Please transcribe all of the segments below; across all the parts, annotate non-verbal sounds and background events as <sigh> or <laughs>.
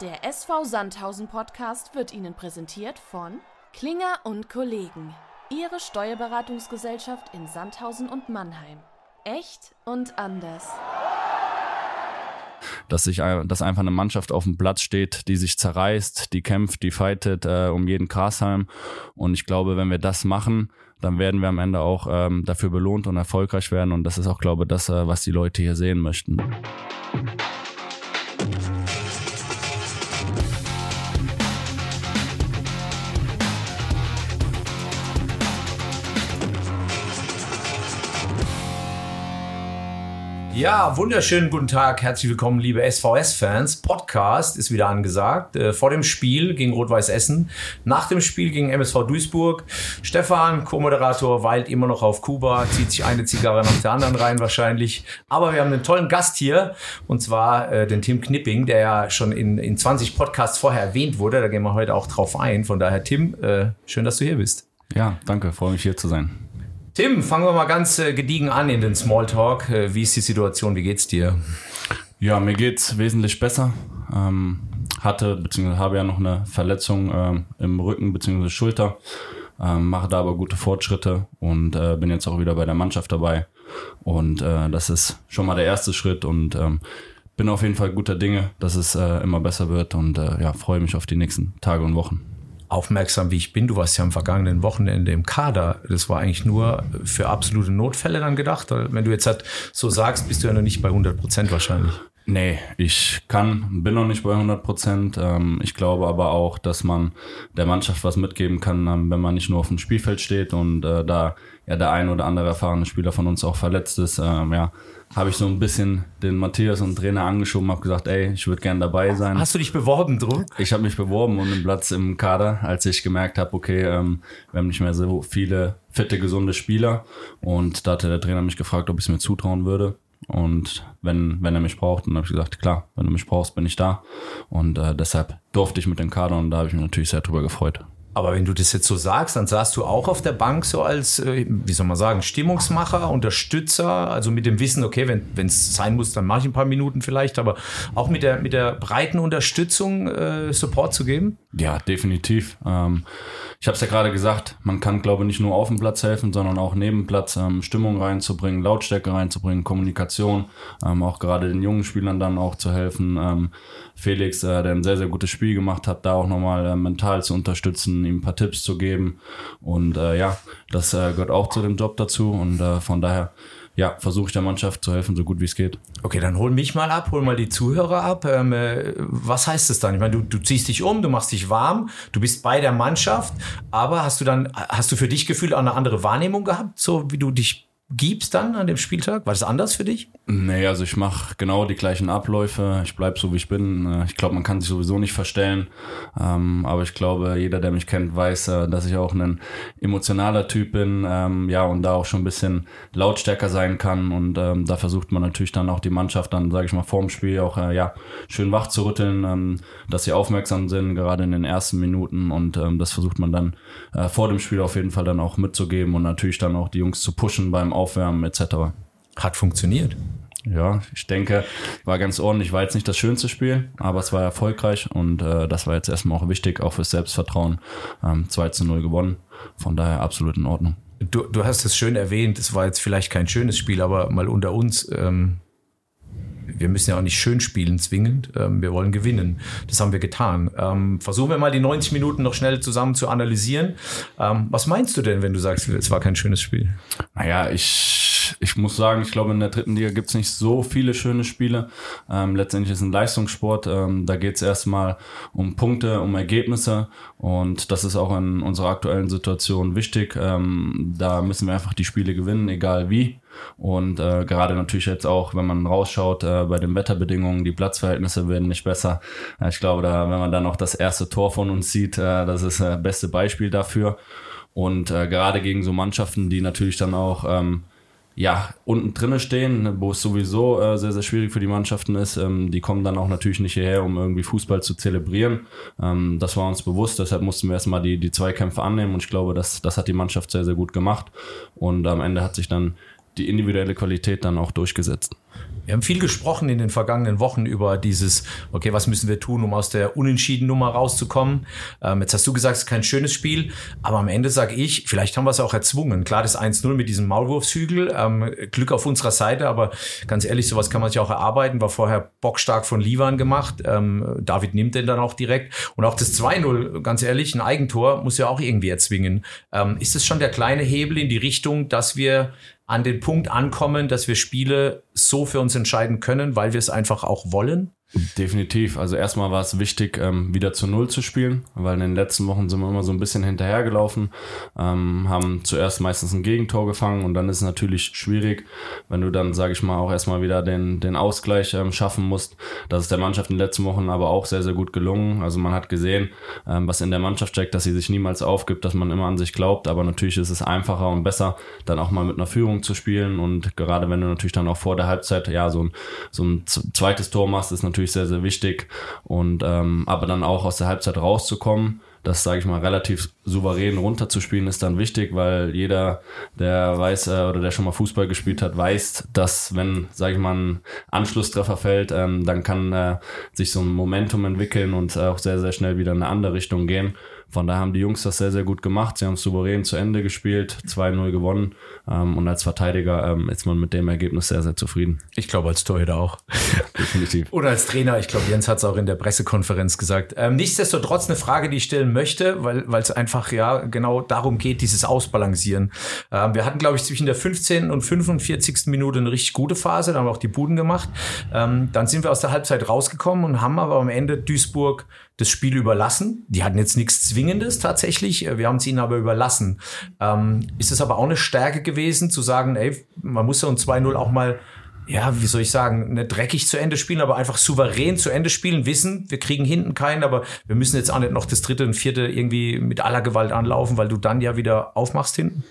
Der SV Sandhausen Podcast wird Ihnen präsentiert von Klinger und Kollegen. Ihre Steuerberatungsgesellschaft in Sandhausen und Mannheim. Echt und anders. Dass, sich, dass einfach eine Mannschaft auf dem Platz steht, die sich zerreißt, die kämpft, die fightet äh, um jeden Grashalm. Und ich glaube, wenn wir das machen, dann werden wir am Ende auch ähm, dafür belohnt und erfolgreich werden. Und das ist auch, glaube ich, das, äh, was die Leute hier sehen möchten. Ja, wunderschönen guten Tag, herzlich willkommen, liebe SVS-Fans. Podcast ist wieder angesagt. Äh, vor dem Spiel gegen Rot-Weiß Essen, nach dem Spiel gegen MSV Duisburg. Stefan, Co-Moderator, weilt immer noch auf Kuba, zieht sich eine Zigarre nach der anderen rein wahrscheinlich. Aber wir haben einen tollen Gast hier, und zwar äh, den Tim Knipping, der ja schon in, in 20 Podcasts vorher erwähnt wurde. Da gehen wir heute auch drauf ein. Von daher, Tim, äh, schön, dass du hier bist. Ja, danke, freue mich hier zu sein. Tim, fangen wir mal ganz äh, gediegen an in den Smalltalk. Äh, wie ist die Situation? Wie geht's dir? Ja, mir geht's wesentlich besser. Ähm, hatte bzw. habe ja noch eine Verletzung ähm, im Rücken bzw. Schulter. Ähm, mache da aber gute Fortschritte und äh, bin jetzt auch wieder bei der Mannschaft dabei. Und äh, das ist schon mal der erste Schritt und ähm, bin auf jeden Fall guter Dinge, dass es äh, immer besser wird und äh, ja, freue mich auf die nächsten Tage und Wochen aufmerksam wie ich bin, du warst ja am vergangenen Wochenende im Kader. Das war eigentlich nur für absolute Notfälle dann gedacht. Wenn du jetzt halt so sagst, bist du ja noch nicht bei 100 Prozent wahrscheinlich. Nee, ich kann, bin noch nicht bei 100 Prozent. Ähm, ich glaube aber auch, dass man der Mannschaft was mitgeben kann, ähm, wenn man nicht nur auf dem Spielfeld steht und äh, da ja der ein oder andere erfahrene Spieler von uns auch verletzt ist. Ähm, ja, habe ich so ein bisschen den Matthias und Trainer angeschoben, habe gesagt, ey, ich würde gern dabei sein. Hast du dich beworben, Druck? Ich habe mich beworben um den Platz im Kader, als ich gemerkt habe, okay, ähm, wir haben nicht mehr so viele fitte, gesunde Spieler. Und da hatte der Trainer mich gefragt, ob ich es mir zutrauen würde. Und wenn, wenn er mich braucht, dann habe ich gesagt, klar, wenn du mich brauchst, bin ich da. Und äh, deshalb durfte ich mit dem Kader und da habe ich mich natürlich sehr drüber gefreut. Aber wenn du das jetzt so sagst, dann saßt du auch auf der Bank so als, äh, wie soll man sagen, Stimmungsmacher, Unterstützer, also mit dem Wissen, okay, wenn es sein muss, dann mache ich ein paar Minuten vielleicht, aber auch mit der, mit der breiten Unterstützung äh, Support zu geben? Ja, definitiv. Ähm, ich habe es ja gerade gesagt, man kann, glaube ich, nicht nur auf dem Platz helfen, sondern auch neben Platz ähm, Stimmung reinzubringen, Lautstärke reinzubringen, Kommunikation, ähm, auch gerade den jungen Spielern dann auch zu helfen. Felix, äh, der ein sehr, sehr gutes Spiel gemacht hat, da auch nochmal äh, mental zu unterstützen, ihm ein paar Tipps zu geben. Und äh, ja, das äh, gehört auch zu dem Job dazu. Und äh, von daher ja, versuche ich der Mannschaft zu helfen, so gut wie es geht. Okay, dann hol mich mal ab, hol mal die Zuhörer ab. Ähm, äh, was heißt das dann? Ich meine, du, du ziehst dich um, du machst dich warm, du bist bei der Mannschaft, aber hast du dann, hast du für dich gefühlt auch eine andere Wahrnehmung gehabt, so wie du dich gibst dann an dem Spieltag? War das anders für dich? Nee, also ich mache genau die gleichen Abläufe. Ich bleib so, wie ich bin. Äh, ich glaube, man kann sich sowieso nicht verstellen. Ähm, aber ich glaube, jeder, der mich kennt, weiß, äh, dass ich auch ein emotionaler Typ bin. Ähm, ja, und da auch schon ein bisschen lautstärker sein kann. Und ähm, da versucht man natürlich dann auch die Mannschaft dann, sage ich mal, vorm Spiel auch äh, ja schön wach zu rütteln, dass sie aufmerksam sind, gerade in den ersten Minuten. Und das versucht man dann vor dem Spiel auf jeden Fall dann auch mitzugeben und natürlich dann auch die Jungs zu pushen beim Aufwärmen etc. Hat funktioniert. Ja, ich denke, war ganz ordentlich. War jetzt nicht das schönste Spiel, aber es war erfolgreich und äh, das war jetzt erstmal auch wichtig, auch fürs Selbstvertrauen. Ähm, 2 zu 0 gewonnen. Von daher absolut in Ordnung. Du, du hast es schön erwähnt, es war jetzt vielleicht kein schönes Spiel, aber mal unter uns. Ähm, wir müssen ja auch nicht schön spielen zwingend. Ähm, wir wollen gewinnen. Das haben wir getan. Ähm, versuchen wir mal die 90 Minuten noch schnell zusammen zu analysieren. Ähm, was meinst du denn, wenn du sagst, es war kein schönes Spiel? Naja, ich, ich muss sagen, ich glaube, in der dritten Liga gibt es nicht so viele schöne Spiele. Ähm, letztendlich ist es ein Leistungssport. Ähm, da geht es erstmal um Punkte, um Ergebnisse. Und das ist auch in unserer aktuellen Situation wichtig. Da müssen wir einfach die Spiele gewinnen, egal wie. Und äh, gerade natürlich jetzt auch, wenn man rausschaut äh, bei den Wetterbedingungen, die Platzverhältnisse werden nicht besser. Äh, ich glaube, da, wenn man dann auch das erste Tor von uns sieht, äh, das ist das beste Beispiel dafür. Und äh, gerade gegen so Mannschaften, die natürlich dann auch ähm, ja, unten drinne stehen, wo es sowieso äh, sehr, sehr schwierig für die Mannschaften ist. Ähm, die kommen dann auch natürlich nicht hierher, um irgendwie Fußball zu zelebrieren. Ähm, das war uns bewusst, deshalb mussten wir erstmal die, die Zweikämpfe annehmen und ich glaube, das, das hat die Mannschaft sehr, sehr gut gemacht. Und am Ende hat sich dann die individuelle Qualität dann auch durchgesetzt. Wir haben viel gesprochen in den vergangenen Wochen über dieses, okay, was müssen wir tun, um aus der Unentschieden-Nummer rauszukommen. Ähm, jetzt hast du gesagt, es ist kein schönes Spiel, aber am Ende sage ich, vielleicht haben wir es auch erzwungen. Klar, das 1-0 mit diesem Maulwurfshügel, ähm, Glück auf unserer Seite, aber ganz ehrlich, sowas kann man sich auch erarbeiten, war vorher bockstark von Livan gemacht. Ähm, David nimmt den dann auch direkt. Und auch das 2-0, ganz ehrlich, ein Eigentor muss ja auch irgendwie erzwingen. Ähm, ist es schon der kleine Hebel in die Richtung, dass wir an den Punkt ankommen, dass wir Spiele so für uns entscheiden können, weil wir es einfach auch wollen? Definitiv. Also erstmal war es wichtig, ähm, wieder zu Null zu spielen, weil in den letzten Wochen sind wir immer so ein bisschen hinterhergelaufen, ähm, haben zuerst meistens ein Gegentor gefangen und dann ist es natürlich schwierig, wenn du dann, sage ich mal, auch erstmal wieder den, den Ausgleich ähm, schaffen musst. Das ist der Mannschaft in den letzten Wochen aber auch sehr, sehr gut gelungen. Also man hat gesehen, ähm, was in der Mannschaft steckt, dass sie sich niemals aufgibt, dass man immer an sich glaubt, aber natürlich ist es einfacher und besser, dann auch mal mit einer Führung zu spielen und gerade wenn du natürlich dann auch vor der Halbzeit ja so ein, so ein zweites Tor machst, ist natürlich natürlich sehr, sehr wichtig. Und ähm, aber dann auch aus der Halbzeit rauszukommen, das, sage ich mal, relativ souverän runterzuspielen, ist dann wichtig, weil jeder, der weiß äh, oder der schon mal Fußball gespielt hat, weiß, dass wenn, sage ich mal, ein Anschlusstreffer fällt, ähm, dann kann äh, sich so ein Momentum entwickeln und äh, auch sehr, sehr schnell wieder in eine andere Richtung gehen. Von daher haben die Jungs das sehr, sehr gut gemacht. Sie haben souverän zu Ende gespielt, 2-0 gewonnen. Ähm, und als Verteidiger ähm, ist man mit dem Ergebnis sehr, sehr zufrieden. Ich glaube, als Torhüter auch. <laughs> Definitiv. Oder als Trainer. Ich glaube, Jens hat es auch in der Pressekonferenz gesagt. Ähm, nichtsdestotrotz eine Frage, die ich stellen möchte, weil es einfach ja genau darum geht, dieses Ausbalancieren. Ähm, wir hatten, glaube ich, zwischen der 15. und 45. Minute eine richtig gute Phase. Da haben wir auch die Buden gemacht. Ähm, dann sind wir aus der Halbzeit rausgekommen und haben aber am Ende Duisburg das Spiel überlassen. Die hatten jetzt nichts Zwingendes tatsächlich. Wir haben es ihnen aber überlassen. Ähm, ist es aber auch eine Stärke gewesen, zu sagen, ey, man muss ja um 2-0 auch mal ja, wie soll ich sagen, nicht dreckig zu Ende spielen, aber einfach souverän zu Ende spielen, wissen, wir kriegen hinten keinen, aber wir müssen jetzt auch nicht noch das dritte und vierte irgendwie mit aller Gewalt anlaufen, weil du dann ja wieder aufmachst hinten.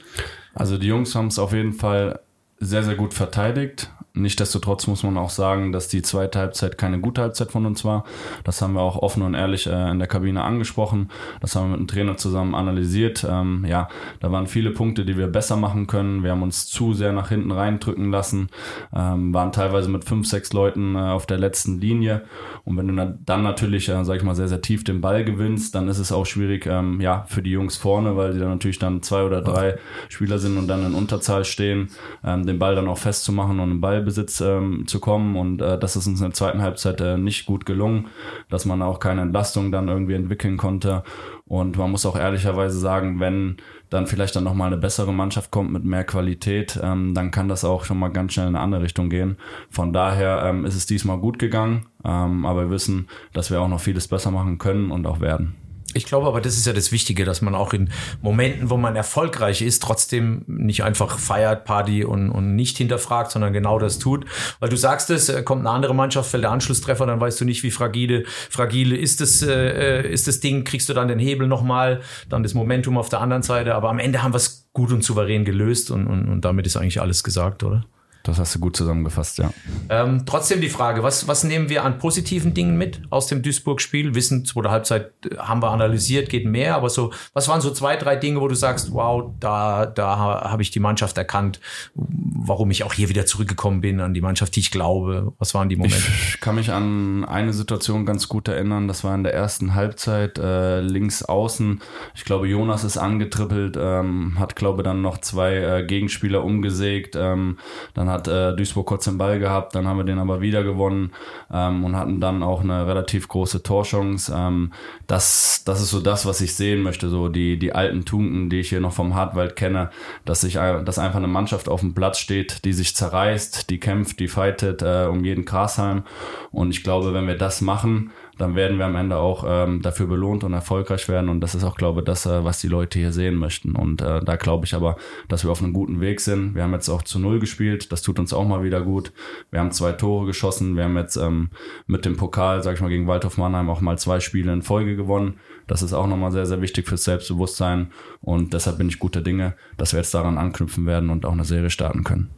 Also die Jungs haben es auf jeden Fall sehr, sehr gut verteidigt. Nichtsdestotrotz muss man auch sagen, dass die zweite Halbzeit keine gute Halbzeit von uns war. Das haben wir auch offen und ehrlich äh, in der Kabine angesprochen. Das haben wir mit dem Trainer zusammen analysiert. Ähm, ja, da waren viele Punkte, die wir besser machen können. Wir haben uns zu sehr nach hinten reindrücken lassen, ähm, waren teilweise mit fünf, sechs Leuten äh, auf der letzten Linie. Und wenn du dann natürlich, äh, sag ich mal, sehr, sehr tief den Ball gewinnst, dann ist es auch schwierig, ähm, ja, für die Jungs vorne, weil sie dann natürlich dann zwei oder drei Spieler sind und dann in Unterzahl stehen, ähm, den Ball dann auch festzumachen und einen Ball Ballbesitz ähm, zu kommen und äh, das ist uns in der zweiten Halbzeit äh, nicht gut gelungen, dass man auch keine Entlastung dann irgendwie entwickeln konnte und man muss auch ehrlicherweise sagen, wenn dann vielleicht dann nochmal eine bessere Mannschaft kommt mit mehr Qualität, ähm, dann kann das auch schon mal ganz schnell in eine andere Richtung gehen. Von daher ähm, ist es diesmal gut gegangen, ähm, aber wir wissen, dass wir auch noch vieles besser machen können und auch werden. Ich glaube aber, das ist ja das Wichtige, dass man auch in Momenten, wo man erfolgreich ist, trotzdem nicht einfach feiert, Party und, und nicht hinterfragt, sondern genau das tut. Weil du sagst es, äh, kommt eine andere Mannschaft, fällt der Anschlusstreffer, dann weißt du nicht, wie fragile, fragile ist das, äh, äh, ist das Ding, kriegst du dann den Hebel nochmal, dann das Momentum auf der anderen Seite. Aber am Ende haben wir es gut und souverän gelöst und, und, und damit ist eigentlich alles gesagt, oder? Das hast du gut zusammengefasst, ja. Ähm, trotzdem die Frage, was, was nehmen wir an positiven Dingen mit aus dem Duisburg-Spiel? Wissen, zweite Halbzeit äh, haben wir analysiert, geht mehr, aber so, was waren so zwei, drei Dinge, wo du sagst, wow, da, da habe ich die Mannschaft erkannt, warum ich auch hier wieder zurückgekommen bin, an die Mannschaft, die ich glaube. Was waren die Momente? Ich kann mich an eine Situation ganz gut erinnern, das war in der ersten Halbzeit, äh, links außen. Ich glaube, Jonas ist angetrippelt, ähm, hat, glaube dann noch zwei äh, Gegenspieler umgesägt, ähm, dann hat hat äh, Duisburg kurz den Ball gehabt, dann haben wir den aber wieder gewonnen ähm, und hatten dann auch eine relativ große Torchance. Ähm, das, das ist so das, was ich sehen möchte, so die, die alten Tunken, die ich hier noch vom Hartwald kenne, dass sich dass einfach eine Mannschaft auf dem Platz steht, die sich zerreißt, die kämpft, die fightet äh, um jeden Grashalm. Und ich glaube, wenn wir das machen, dann werden wir am Ende auch ähm, dafür belohnt und erfolgreich werden. Und das ist auch, glaube ich, das, äh, was die Leute hier sehen möchten. Und äh, da glaube ich aber, dass wir auf einem guten Weg sind. Wir haben jetzt auch zu Null gespielt. Das tut uns auch mal wieder gut. Wir haben zwei Tore geschossen. Wir haben jetzt ähm, mit dem Pokal, sage ich mal, gegen Waldhof Mannheim auch mal zwei Spiele in Folge gewonnen. Das ist auch nochmal sehr, sehr wichtig fürs Selbstbewusstsein. Und deshalb bin ich guter Dinge, dass wir jetzt daran anknüpfen werden und auch eine Serie starten können.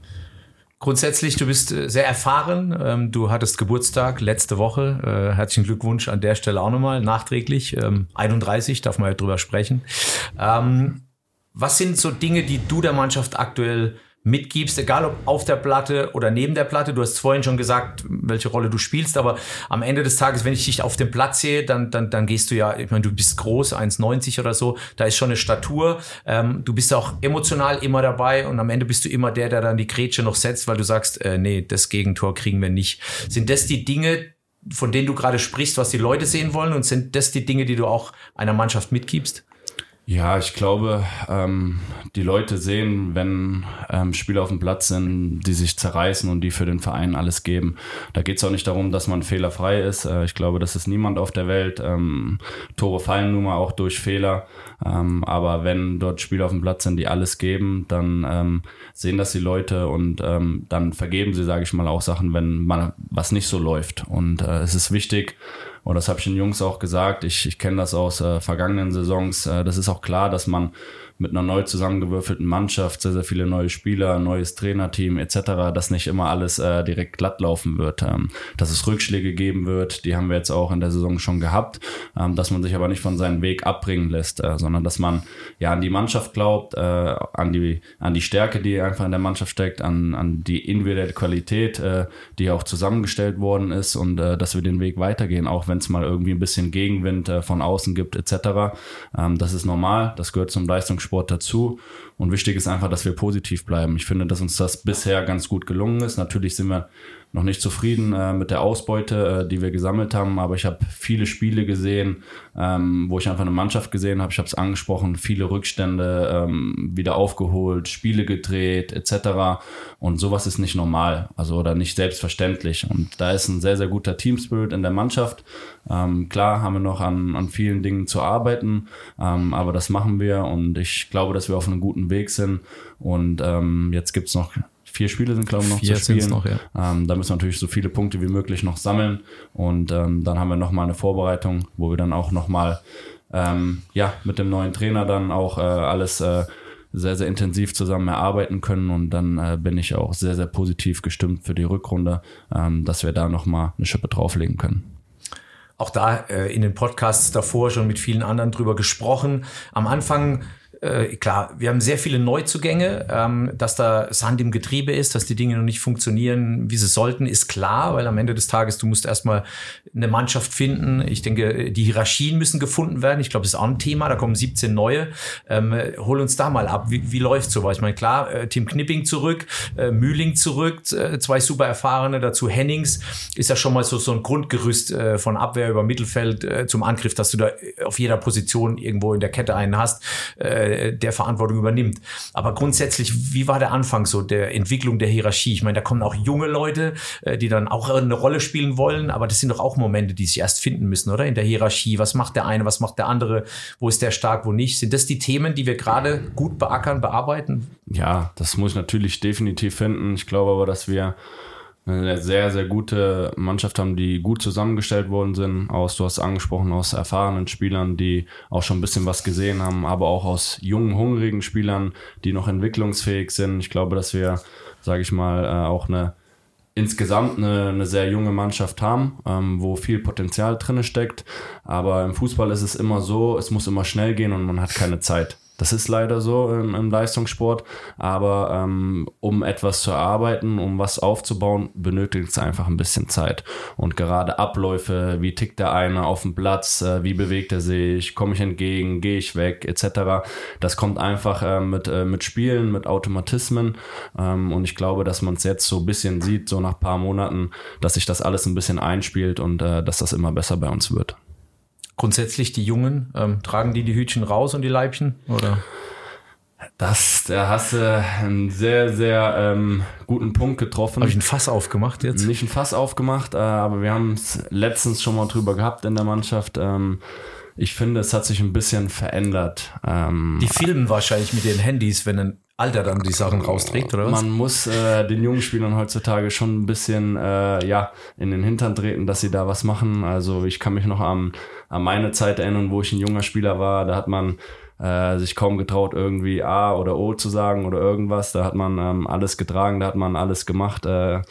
Grundsätzlich, du bist äh, sehr erfahren. Ähm, du hattest Geburtstag letzte Woche. Äh, herzlichen Glückwunsch an der Stelle auch nochmal, nachträglich. 31, ähm, darf man ja drüber sprechen. Ähm, was sind so Dinge, die du der Mannschaft aktuell mitgibst, egal ob auf der Platte oder neben der Platte. Du hast vorhin schon gesagt, welche Rolle du spielst, aber am Ende des Tages, wenn ich dich auf dem Platz sehe, dann, dann, dann gehst du ja, ich meine, du bist groß, 1,90 oder so, da ist schon eine Statur. Ähm, du bist auch emotional immer dabei und am Ende bist du immer der, der dann die Grätsche noch setzt, weil du sagst, äh, nee, das Gegentor kriegen wir nicht. Sind das die Dinge, von denen du gerade sprichst, was die Leute sehen wollen und sind das die Dinge, die du auch einer Mannschaft mitgibst? Ja, ich glaube, ähm, die Leute sehen, wenn ähm, Spieler auf dem Platz sind, die sich zerreißen und die für den Verein alles geben. Da geht es auch nicht darum, dass man fehlerfrei ist. Äh, ich glaube, das ist niemand auf der Welt. Ähm, Tore fallen nun mal auch durch Fehler. Ähm, aber wenn dort Spieler auf dem Platz sind, die alles geben, dann ähm, sehen das die Leute und ähm, dann vergeben sie, sage ich mal, auch Sachen, wenn man was nicht so läuft. Und äh, es ist wichtig, und das habe ich den Jungs auch gesagt. Ich, ich kenne das aus äh, vergangenen Saisons. Äh, das ist auch klar, dass man mit einer neu zusammengewürfelten Mannschaft, sehr, sehr viele neue Spieler, neues Trainerteam etc., dass nicht immer alles äh, direkt glatt laufen wird. Ähm, dass es Rückschläge geben wird, die haben wir jetzt auch in der Saison schon gehabt, ähm, dass man sich aber nicht von seinem Weg abbringen lässt, äh, sondern dass man ja an die Mannschaft glaubt, äh, an, die, an die Stärke, die einfach in der Mannschaft steckt, an, an die individuelle Qualität, äh, die auch zusammengestellt worden ist und äh, dass wir den Weg weitergehen, auch wenn es mal irgendwie ein bisschen Gegenwind äh, von außen gibt etc. Ähm, das ist normal, das gehört zum Leistungssport Sport dazu. Und wichtig ist einfach, dass wir positiv bleiben. Ich finde, dass uns das bisher ganz gut gelungen ist. Natürlich sind wir noch nicht zufrieden äh, mit der Ausbeute, äh, die wir gesammelt haben, aber ich habe viele Spiele gesehen, ähm, wo ich einfach eine Mannschaft gesehen habe. Ich habe es angesprochen, viele Rückstände ähm, wieder aufgeholt, Spiele gedreht etc. Und sowas ist nicht normal, also oder nicht selbstverständlich. Und da ist ein sehr sehr guter Teamspirit in der Mannschaft. Ähm, klar haben wir noch an, an vielen Dingen zu arbeiten, ähm, aber das machen wir und ich glaube, dass wir auf einem guten Weg sind. Und ähm, jetzt gibt's noch vier Spiele sind, glaube ich, noch vier zu spielen. Noch, ja. ähm, da müssen wir natürlich so viele Punkte wie möglich noch sammeln. Und ähm, dann haben wir nochmal eine Vorbereitung, wo wir dann auch nochmal ähm, ja, mit dem neuen Trainer dann auch äh, alles äh, sehr, sehr intensiv zusammen erarbeiten können. Und dann äh, bin ich auch sehr, sehr positiv gestimmt für die Rückrunde, ähm, dass wir da nochmal eine Schippe drauflegen können auch da äh, in den Podcasts davor schon mit vielen anderen drüber gesprochen. Am Anfang äh, klar, wir haben sehr viele Neuzugänge, ähm, dass da Sand im Getriebe ist, dass die Dinge noch nicht funktionieren, wie sie sollten, ist klar, weil am Ende des Tages, du musst erstmal eine Mannschaft finden. Ich denke, die Hierarchien müssen gefunden werden. Ich glaube, das ist auch ein Thema. Da kommen 17 neue. Ähm, hol uns da mal ab. Wie, wie läuft sowas? Ich meine, klar, äh, Tim Knipping zurück, äh, Mühling zurück, äh, zwei super erfahrene, dazu Hennings. Ist ja schon mal so, so ein Grundgerüst äh, von Abwehr über Mittelfeld äh, zum Angriff, dass du da auf jeder Position irgendwo in der Kette einen hast. Äh, der Verantwortung übernimmt. Aber grundsätzlich, wie war der Anfang so der Entwicklung der Hierarchie? Ich meine, da kommen auch junge Leute, äh, die dann auch eine Rolle spielen wollen, aber das sind doch auch Momente, die sich erst finden müssen, oder? In der Hierarchie. Was macht der eine, was macht der andere? Wo ist der stark, wo nicht? Sind das die Themen, die wir gerade gut beackern, bearbeiten? Ja, das muss ich natürlich definitiv finden. Ich glaube aber, dass wir eine sehr, sehr gute Mannschaft haben, die gut zusammengestellt worden sind. Aus, du hast angesprochen, aus erfahrenen Spielern, die auch schon ein bisschen was gesehen haben, aber auch aus jungen, hungrigen Spielern, die noch entwicklungsfähig sind. Ich glaube, dass wir, sage ich mal, äh, auch eine insgesamt eine, eine sehr junge Mannschaft haben, ähm, wo viel Potenzial drin steckt. Aber im Fußball ist es immer so, es muss immer schnell gehen und man hat keine Zeit. Das ist leider so im, im Leistungssport. Aber ähm, um etwas zu erarbeiten, um was aufzubauen, benötigt es einfach ein bisschen Zeit. Und gerade Abläufe, wie tickt der eine auf dem Platz, äh, wie bewegt er sich, komme ich entgegen, gehe ich weg, etc. Das kommt einfach äh, mit, äh, mit Spielen, mit Automatismen. Ähm, und ich glaube, dass man es jetzt so ein bisschen sieht, so nach paar Monaten, dass sich das alles ein bisschen einspielt und äh, dass das immer besser bei uns wird grundsätzlich die Jungen, ähm, tragen die die Hütchen raus und die Leibchen? Oder? Das, da hast du einen sehr, sehr ähm, guten Punkt getroffen. Habe ich ein Fass aufgemacht jetzt? Nicht ein Fass aufgemacht, äh, aber wir haben es letztens schon mal drüber gehabt in der Mannschaft. Ähm, ich finde, es hat sich ein bisschen verändert. Ähm, die filmen wahrscheinlich mit den Handys, wenn ein Alter dann die Sachen rausträgt, oder was? Man muss äh, den jungen Spielern heutzutage schon ein bisschen äh, ja, in den Hintern treten, dass sie da was machen. Also ich kann mich noch an, an meine Zeit erinnern, wo ich ein junger Spieler war. Da hat man äh, sich kaum getraut, irgendwie A oder O zu sagen oder irgendwas. Da hat man ähm, alles getragen, da hat man alles gemacht. Äh,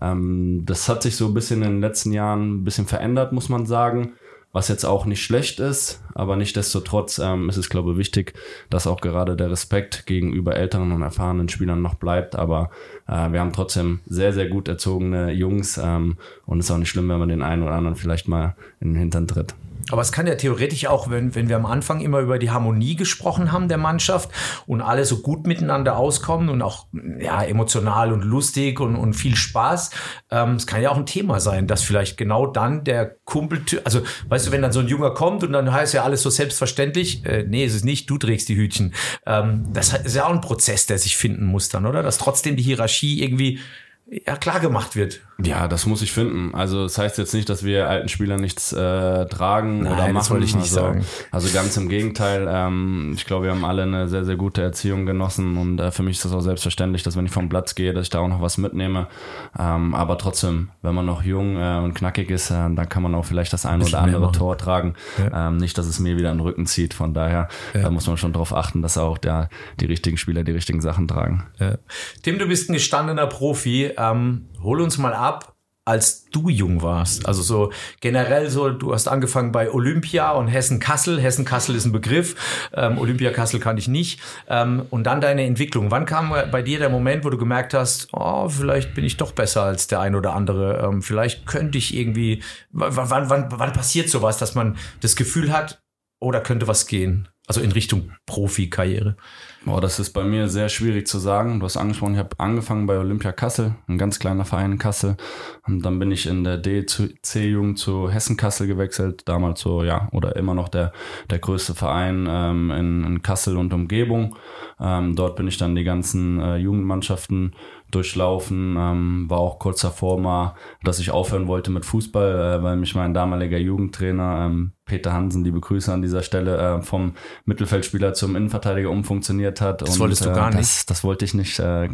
ähm, das hat sich so ein bisschen in den letzten Jahren ein bisschen verändert, muss man sagen. Was jetzt auch nicht schlecht ist, aber nichtdestotrotz ähm, ist es, glaube ich, wichtig, dass auch gerade der Respekt gegenüber älteren und erfahrenen Spielern noch bleibt. Aber äh, wir haben trotzdem sehr, sehr gut erzogene Jungs ähm, und es ist auch nicht schlimm, wenn man den einen oder anderen vielleicht mal in den Hintern tritt. Aber es kann ja theoretisch auch, wenn, wenn wir am Anfang immer über die Harmonie gesprochen haben der Mannschaft und alle so gut miteinander auskommen und auch ja, emotional und lustig und, und viel Spaß, ähm, es kann ja auch ein Thema sein, dass vielleicht genau dann der Kumpel, also weißt du, wenn dann so ein Junger kommt und dann heißt ja alles so selbstverständlich, äh, nee, ist es nicht, du trägst die Hütchen. Ähm, das ist ja auch ein Prozess, der sich finden muss dann, oder? Dass trotzdem die Hierarchie irgendwie ja, klar gemacht wird. Ja, das muss ich finden. Also das heißt jetzt nicht, dass wir alten Spieler nichts äh, tragen Nein, oder machen. Das wollte ich nicht also, sagen. Also ganz im Gegenteil. Ähm, ich glaube, wir haben alle eine sehr, sehr gute Erziehung genossen und äh, für mich ist das auch selbstverständlich, dass wenn ich vom Platz gehe, dass ich da auch noch was mitnehme. Ähm, aber trotzdem, wenn man noch jung äh, und knackig ist, äh, dann kann man auch vielleicht das ein oder andere Tor tragen. Ja. Ähm, nicht, dass es mir wieder in den Rücken zieht. Von daher ja. da muss man schon darauf achten, dass auch der, die richtigen Spieler die richtigen Sachen tragen. Ja. Tim, du bist ein gestandener Profi. Ähm, hol uns mal ab, als du jung warst. Also so generell so, du hast angefangen bei Olympia und Hessen-Kassel. Hessen-Kassel ist ein Begriff. Ähm, Olympia-Kassel kann ich nicht. Ähm, und dann deine Entwicklung. Wann kam bei dir der Moment, wo du gemerkt hast, oh, vielleicht bin ich doch besser als der ein oder andere. Ähm, vielleicht könnte ich irgendwie, wann, wann, wann, passiert sowas, dass man das Gefühl hat, oh, da könnte was gehen? Also in Richtung Profikarriere. Boah, das ist bei mir sehr schwierig zu sagen. Du hast angesprochen, ich habe angefangen bei Olympia Kassel, ein ganz kleiner Verein in Kassel. Und dann bin ich in der DC-Jugend zu Hessen Kassel gewechselt. Damals so, ja, oder immer noch der, der größte Verein ähm, in, in Kassel und Umgebung. Ähm, dort bin ich dann die ganzen äh, Jugendmannschaften durchlaufen. Ähm, war auch kurz davor mal, dass ich aufhören wollte mit Fußball, äh, weil mich mein damaliger Jugendtrainer ähm, Peter Hansen, die Begrüße an dieser Stelle, äh, vom Mittelfeldspieler zum Innenverteidiger umfunktioniert hat. Das und, wolltest du gar äh, nicht? Das, wollte ich nicht. Äh,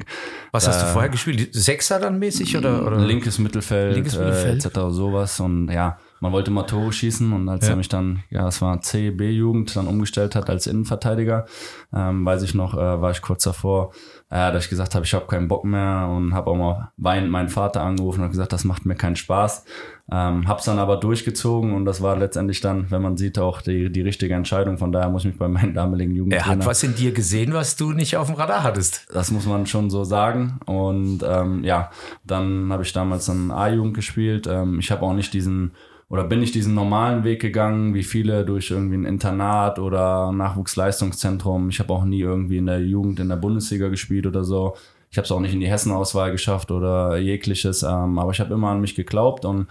Was hast du vorher gespielt? Sechser dann mäßig oder? oder? Linkes Mittelfeld, Linkes Mittelfeld? Äh, etc. sowas und ja, man wollte mal Tore schießen und als Ja. er mich dann, ja, es war C, B-Jugend, dann umgestellt hat als Innenverteidiger, ähm, weiß ich noch, äh, war ich kurz davor, äh, dass ich gesagt habe, ich habe keinen Bock mehr und habe auch mal weinend meinen Vater angerufen und gesagt, das macht mir keinen Spaß. Ähm, hab's dann aber durchgezogen und das war letztendlich dann, wenn man sieht, auch die, die richtige Entscheidung. Von daher muss ich mich bei meinen damaligen Er Jugendtrainer hat was in dir gesehen, was du nicht auf dem Radar hattest. das muss man schon so sagen. Und ähm, ja, dann habe ich damals dann A-Jugend gespielt. Ähm, ich habe auch nicht diesen oder bin nicht diesen normalen Weg gegangen, wie viele durch irgendwie ein Internat oder Nachwuchsleistungszentrum. Ich habe auch nie irgendwie in der Jugend in der Bundesliga gespielt oder so. Ich habe es auch nicht in die Hessenauswahl geschafft oder jegliches, ähm, aber ich habe immer an mich geglaubt und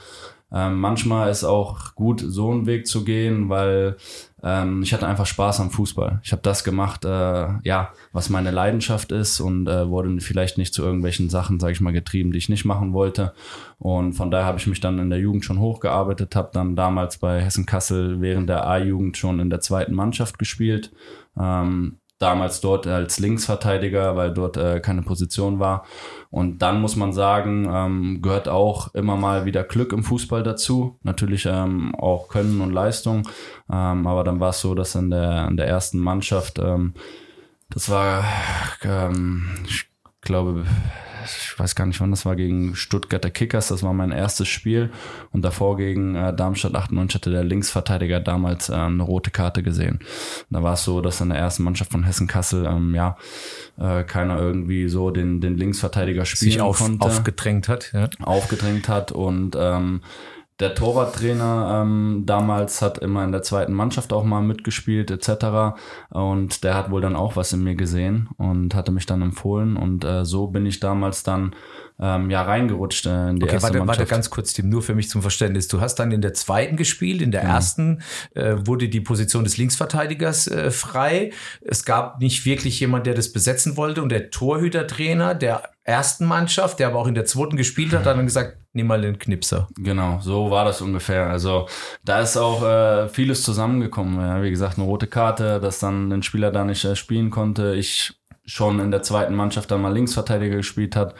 ähm, manchmal ist auch gut, so einen Weg zu gehen, weil ähm, ich hatte einfach Spaß am Fußball. Ich habe das gemacht, äh, ja, was meine Leidenschaft ist und äh, wurde vielleicht nicht zu irgendwelchen Sachen, sage ich mal, getrieben, die ich nicht machen wollte. Und von daher habe ich mich dann in der Jugend schon hochgearbeitet, habe dann damals bei Hessen Kassel während der A-Jugend schon in der zweiten Mannschaft gespielt. Ähm, damals dort als Linksverteidiger, weil dort äh, keine Position war. Und dann muss man sagen, ähm, gehört auch immer mal wieder Glück im Fußball dazu. Natürlich ähm, auch Können und Leistung. Ähm, aber dann war es so, dass in der, in der ersten Mannschaft, ähm, das war, ähm, ich glaube, ich weiß gar nicht wann, das war gegen Stuttgarter Kickers, das war mein erstes Spiel. Und davor gegen äh, Darmstadt 98 hatte der Linksverteidiger damals äh, eine rote Karte gesehen. Und da war es so, dass in der ersten Mannschaft von Hessen Kassel ähm, ja äh, keiner irgendwie so den, den Linksverteidiger spielen Sich auf, konnte aufgedrängt hat. Ja. aufgedrängt hat und ähm, der Torwarttrainer ähm, damals hat immer in der zweiten Mannschaft auch mal mitgespielt etc. Und der hat wohl dann auch was in mir gesehen und hatte mich dann empfohlen und äh, so bin ich damals dann ähm, ja reingerutscht äh, in die Okay, erste warte, Mannschaft. warte ganz kurz, Tim, nur für mich zum Verständnis. Du hast dann in der zweiten gespielt, in der ersten äh, wurde die Position des Linksverteidigers äh, frei. Es gab nicht wirklich jemand, der das besetzen wollte und der Torhütertrainer der ersten Mannschaft, der aber auch in der zweiten gespielt hat, hat dann gesagt, nimm mal den Knipser. Genau, so war das ungefähr. Also da ist auch äh, vieles zusammengekommen. Ja, wie gesagt, eine rote Karte, dass dann ein Spieler da nicht äh, spielen konnte. Ich schon in der zweiten Mannschaft dann mal Linksverteidiger gespielt hat.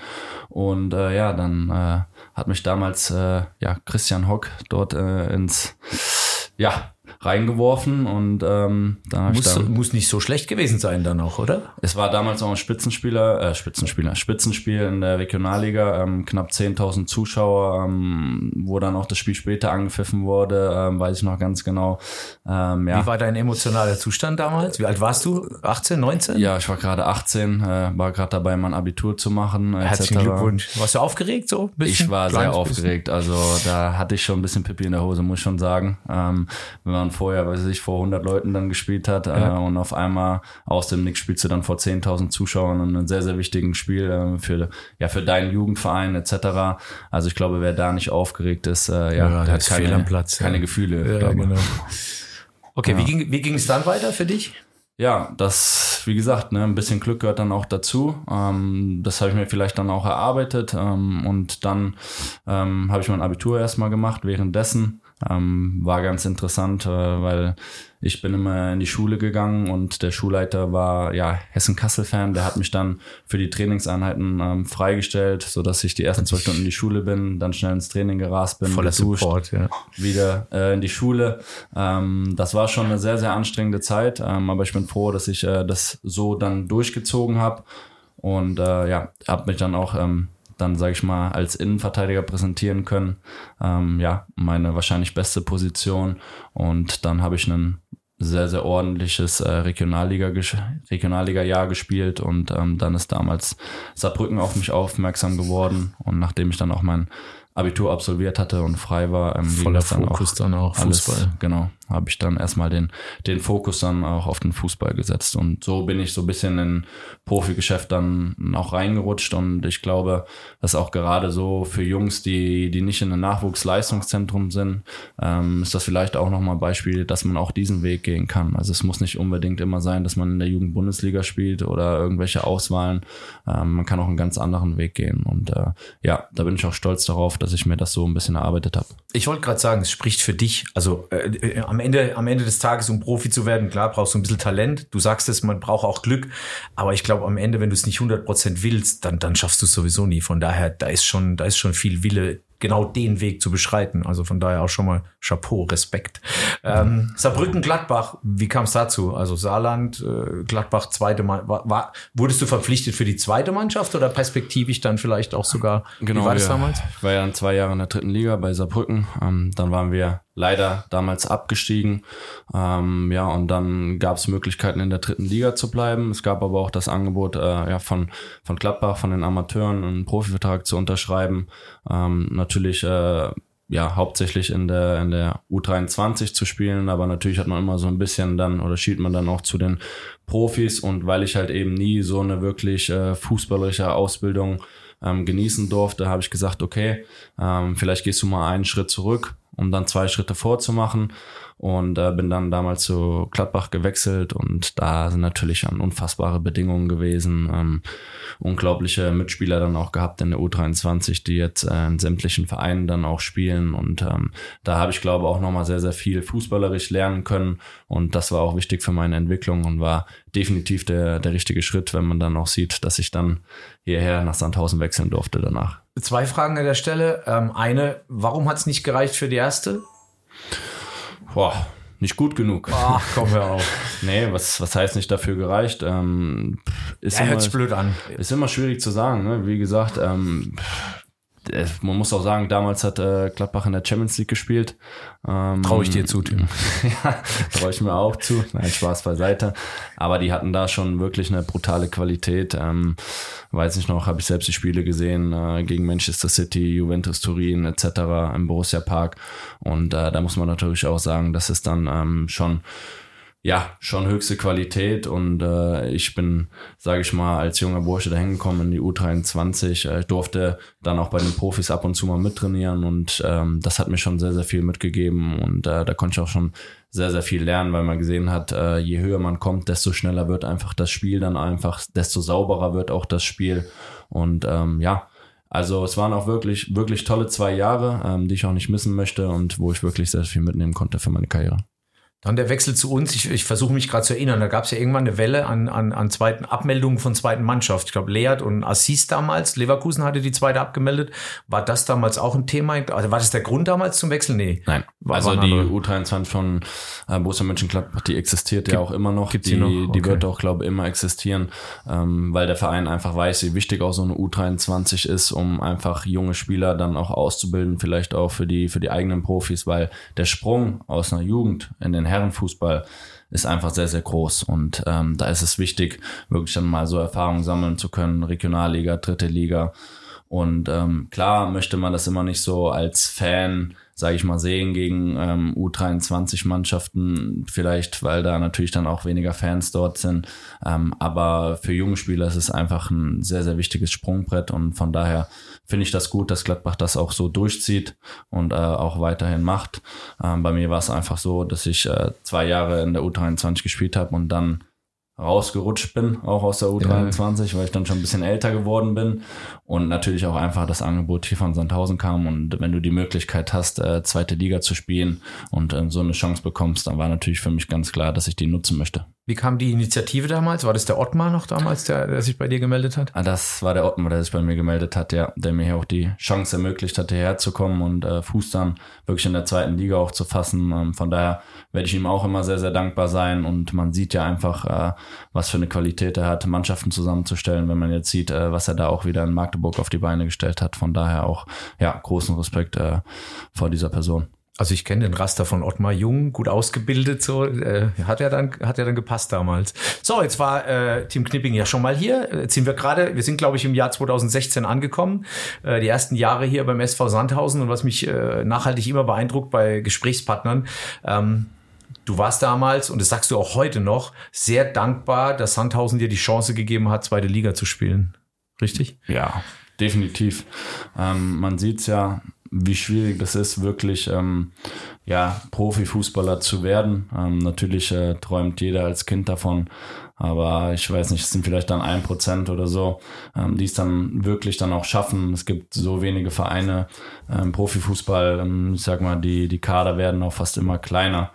Und äh, ja, dann äh, hat mich damals äh, ja Christian Hock dort äh, ins ja reingeworfen und ähm, da Muss, dann, muss nicht so schlecht gewesen sein dann auch, oder? es war damals auch ein Spitzenspieler, äh, Spitzenspieler, Spitzenspiel in der Regionalliga, ähm, knapp 10.000 Zuschauer, ähm, wo dann auch das Spiel später angepfiffen wurde, ähm, weiß ich noch ganz genau. Ähm, ja. Wie war dein emotionaler Zustand damals? Wie alt warst du? 18, 19? ja, ich war gerade 18, äh, war gerade dabei, mein Abitur zu machen. Etc. Herzlichen Glückwunsch. Warst du aufgeregt so? Bisschen? Ich war sehr Kleines aufgeregt, also da hatte ich schon ein bisschen Pipi in der Hose, muss ich schon sagen. Ähm, wenn man vorher, weiß ich, vor 100 Leuten dann gespielt hat äh, und auf einmal aus dem Nix spielst du dann vor 10.000 Zuschauern und ein sehr, sehr wichtiges Spiel äh, für, ja, für deinen Jugendverein etc. Also ich glaube, wer da nicht aufgeregt ist, äh, ja, Ja, der hat keine, am Platz, ja. keine Gefühle. Ja, genau. Okay, wie ging wie ging es dann weiter für dich? Ja, das, wie gesagt, ne, ein bisschen Glück gehört dann auch dazu. Ähm, das habe ich mir vielleicht dann auch erarbeitet. Ähm, und dann ähm, habe ich mein Abitur erstmal gemacht. Währenddessen ähm, war ganz interessant, äh, weil ich bin immer in die Schule gegangen und der Schulleiter war ja Hessen-Kassel-Fan. Der hat mich dann für die Trainingseinheiten ähm, freigestellt, so dass ich die ersten zwei Stunden in die Schule bin, dann schnell ins Training gerast bin, Voller geduscht, Support, ja. wieder äh, in die Schule. Ähm, das war schon eine sehr, sehr anstrengende Zeit, ähm, aber ich bin froh, dass ich äh, das so dann durchgezogen habe und äh, ja, habe mich dann auch ähm, dann, sage ich mal, als Innenverteidiger präsentieren können. Ähm, ja, meine wahrscheinlich beste Position und dann habe ich einen sehr, sehr ordentliches äh, Regionalliga Regionalliga-Jahr gespielt und ähm, dann ist damals Saarbrücken auf mich aufmerksam geworden und nachdem ich dann auch mein Abitur absolviert hatte und frei war, ähm, Voller das dann Fokus dann auch, alles, Fußball. Genau, habe ich dann erstmal den, den Fokus dann auch auf den Fußball gesetzt und so bin ich so ein bisschen in Profigeschäft dann auch reingerutscht und ich glaube, dass auch gerade so für Jungs, die, die nicht in einem Nachwuchsleistungszentrum sind, ähm, ist das vielleicht auch nochmal ein Beispiel, dass man auch diesen Weg gehen kann. Also es muss nicht unbedingt immer sein, dass man in der Jugendbundesliga spielt oder irgendwelche Auswahlen. Ähm, man kann auch einen ganz anderen Weg gehen und äh, ja, da bin ich auch stolz darauf, dass ich mir das so ein bisschen erarbeitet habe. Ich wollte gerade sagen, es spricht für dich. Also äh, äh, am, Ende, am Ende des Tages, um Profi zu werden, klar, brauchst du ein bisschen Talent. Du sagst es, man braucht auch Glück. Aber ich glaube, am Ende, wenn du es nicht 100% willst, dann, dann schaffst du es sowieso nie. Von daher, da ist schon, da ist schon viel Wille, genau den Weg zu beschreiten. Also von daher auch schon mal Chapeau, Respekt. Ähm, Saarbrücken, Gladbach, wie kam es dazu? Also Saarland, äh, Gladbach, zweite Mann. War, war, wurdest du verpflichtet für die zweite Mannschaft oder perspektivisch dann vielleicht auch sogar? wie war das wir- damals? Ich war ja dann zwei Jahre in der dritten Liga bei Saarbrücken. Ähm, dann waren wir leider damals abgestiegen. Ähm, ja, und dann gab es Möglichkeiten in der dritten Liga zu bleiben. Es gab aber auch das Angebot äh, ja, von, von Gladbach, von den Amateuren, einen Profivertrag zu unterschreiben. Ähm, natürlich äh, ja, hauptsächlich in der, in der U23 zu spielen, aber natürlich hat man immer so ein bisschen dann oder schielt man dann auch zu den Profis und weil ich halt eben nie so eine wirklich äh, fußballerische Ausbildung ähm, genießen durfte, habe ich gesagt, okay, ähm, vielleicht gehst du mal einen Schritt zurück, um dann zwei Schritte vorzumachen und äh, bin dann damals zu Gladbach gewechselt und da sind natürlich dann unfassbare Bedingungen gewesen, ähm, unglaubliche Mitspieler dann auch gehabt in der U23, die jetzt äh, in sämtlichen Vereinen dann auch spielen und ähm, da habe ich glaube auch nochmal sehr, sehr viel fußballerisch lernen können und das war auch wichtig für meine Entwicklung und war definitiv der, der richtige Schritt, wenn man dann auch sieht, dass ich dann hierher nach Sandhausen wechseln durfte danach. Zwei Fragen an der Stelle. Ähm, eine, warum hat es nicht gereicht für die erste? Boah, nicht gut genug. Ach, <laughs> komm hör auf. Nee, was, was heißt nicht dafür gereicht? Ähm, ist, Ja, immer, hört sich blöd an. ist immer schwierig zu sagen. Ne? Wie gesagt, ähm, äh, man muss auch sagen, damals hat äh, Gladbach in der Champions League gespielt. Ähm, Traue ich dir zu, Tim. <laughs> ja, traue ich mir auch zu. Nein, Spaß beiseite. Aber die hatten da schon wirklich eine brutale Qualität. Ähm, weiß nicht noch, habe ich selbst die Spiele gesehen äh, gegen Manchester City, Juventus Turin etc. im Borussia Park. Und äh, da muss man natürlich auch sagen, das ist dann ähm, schon ja, schon höchste Qualität und äh, ich bin, sage ich mal, als junger Bursche da hingekommen in die U23. Äh, ich durfte dann auch bei den Profis ab und zu mal mittrainieren und ähm, das hat mir schon sehr, sehr viel mitgegeben und äh, da konnte ich auch schon sehr, sehr viel lernen, weil man gesehen hat, äh, je höher man kommt, desto schneller wird einfach das Spiel dann einfach, desto sauberer wird auch das Spiel und ähm, ja, also es waren auch wirklich, wirklich tolle zwei Jahre, ähm, die ich auch nicht missen möchte und wo ich wirklich sehr viel mitnehmen konnte für meine Karriere. Dann der Wechsel zu uns. Ich, ich versuche mich gerade zu erinnern. Da gab es ja irgendwann eine Welle an, an, an zweiten Abmeldungen von zweiten Mannschaft. Ich glaube, Leert und Assis damals. Leverkusen hatte die zweite abgemeldet. War das damals auch ein Thema? Also war das der Grund damals zum Wechsel? Nee. Nein. War, also die andere. U23 von äh, Borussia Mönchengladbach, die existiert ja auch immer noch. gibt's die die noch? die Okay. wird auch, glaube ich, immer existieren, ähm, weil der Verein einfach weiß, wie wichtig auch so eine U23 ist, um einfach junge Spieler dann auch auszubilden, vielleicht auch für die, für die eigenen Profis, weil der Sprung aus einer Jugend in den Herrenfußball ist einfach sehr, sehr groß. Und ähm, da ist es wichtig, wirklich dann mal so Erfahrungen sammeln zu können, Regionalliga, dritte Liga. Und ähm, klar möchte man das immer nicht so als Fan, sage ich mal, sehen gegen ähm, U23-Mannschaften, vielleicht, weil da natürlich dann auch weniger Fans dort sind. Ähm, aber für junge Spieler ist es einfach ein sehr, sehr wichtiges Sprungbrett und von daher finde ich das gut, dass Gladbach das auch so durchzieht und äh, auch weiterhin macht. Ähm, bei mir war es einfach so, dass ich äh, zwei Jahre in der U23 gespielt habe und dann rausgerutscht bin, auch aus der U23, weil ich dann schon ein bisschen älter geworden bin. Und natürlich auch einfach das Angebot hier von Sandhausen kam. Und wenn du die Möglichkeit hast, äh, zweite Liga zu spielen und äh, so eine Chance bekommst, dann war natürlich für mich ganz klar, dass ich die nutzen möchte. Wie kam die Initiative damals? War das der Ottmar noch damals, der, der sich bei dir gemeldet hat? Ah, Das war der Ottmar, der sich bei mir gemeldet hat, ja, der mir hier auch die Chance ermöglicht hat, hierher zu kommen und äh, Fuß dann wirklich in der zweiten Liga auch zu fassen. Ähm, von daher werde ich ihm auch immer sehr, sehr dankbar sein und man sieht ja einfach, äh, was für eine Qualität er hat, Mannschaften zusammenzustellen, wenn man jetzt sieht, äh, was er da auch wieder in Magdeburg auf die Beine gestellt hat. Von daher auch, ja, großen Respekt äh, vor dieser Person. Also ich kenne den Raster von Ottmar Jung, gut ausgebildet, so äh, hat ja dann hat ja dann gepasst damals. So, jetzt war äh, Team Knipping ja schon mal hier. Jetzt sind wir gerade, wir sind glaube ich im Jahr 2016 angekommen, äh, die ersten Jahre hier beim SV Sandhausen und was mich äh, nachhaltig immer beeindruckt bei Gesprächspartnern. Ähm, Du warst damals, und das sagst du auch heute noch, sehr dankbar, dass Sandhausen dir die Chance gegeben hat, zweite Liga zu spielen. Richtig? Ja, definitiv. Ähm, man sieht's ja, wie schwierig das ist, wirklich ähm, ja, Profifußballer zu werden. Ähm, natürlich äh, träumt jeder als Kind davon, aber ich weiß nicht, es sind vielleicht dann ein Prozent oder so, ähm, die es dann wirklich dann auch schaffen. Es gibt so wenige Vereine, ähm, Profifußball, ähm, ich sag mal, die, die Kader werden auch fast immer kleiner.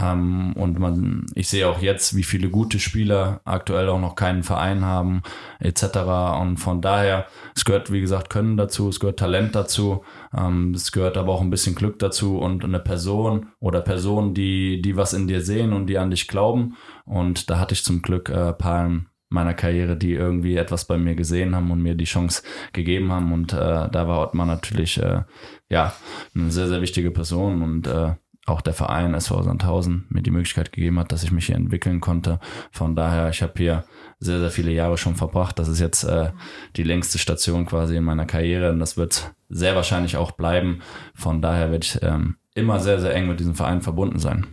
Ähm, und man, ich sehe auch jetzt, wie viele gute Spieler aktuell auch noch keinen Verein haben, etc. Und von daher, es gehört, wie gesagt, Können dazu, es gehört Talent dazu, ähm, es gehört aber auch ein bisschen Glück dazu und eine Person oder Personen, die, die was in dir sehen und die an dich glauben. Und da hatte ich zum Glück äh, in meiner Karriere, die irgendwie etwas bei mir gesehen haben und mir die Chance gegeben haben. Und äh, da war Ottmar natürlich äh, ja eine sehr, sehr wichtige Person und äh, auch der Verein SV Sandhausen mir die Möglichkeit gegeben hat, dass ich mich hier entwickeln konnte. Von daher, ich habe hier sehr, sehr viele Jahre schon verbracht. Das ist jetzt äh, die längste Station quasi in meiner Karriere und das wird sehr wahrscheinlich auch bleiben. Von daher werde ich ähm, immer sehr, sehr eng mit diesem Verein verbunden sein.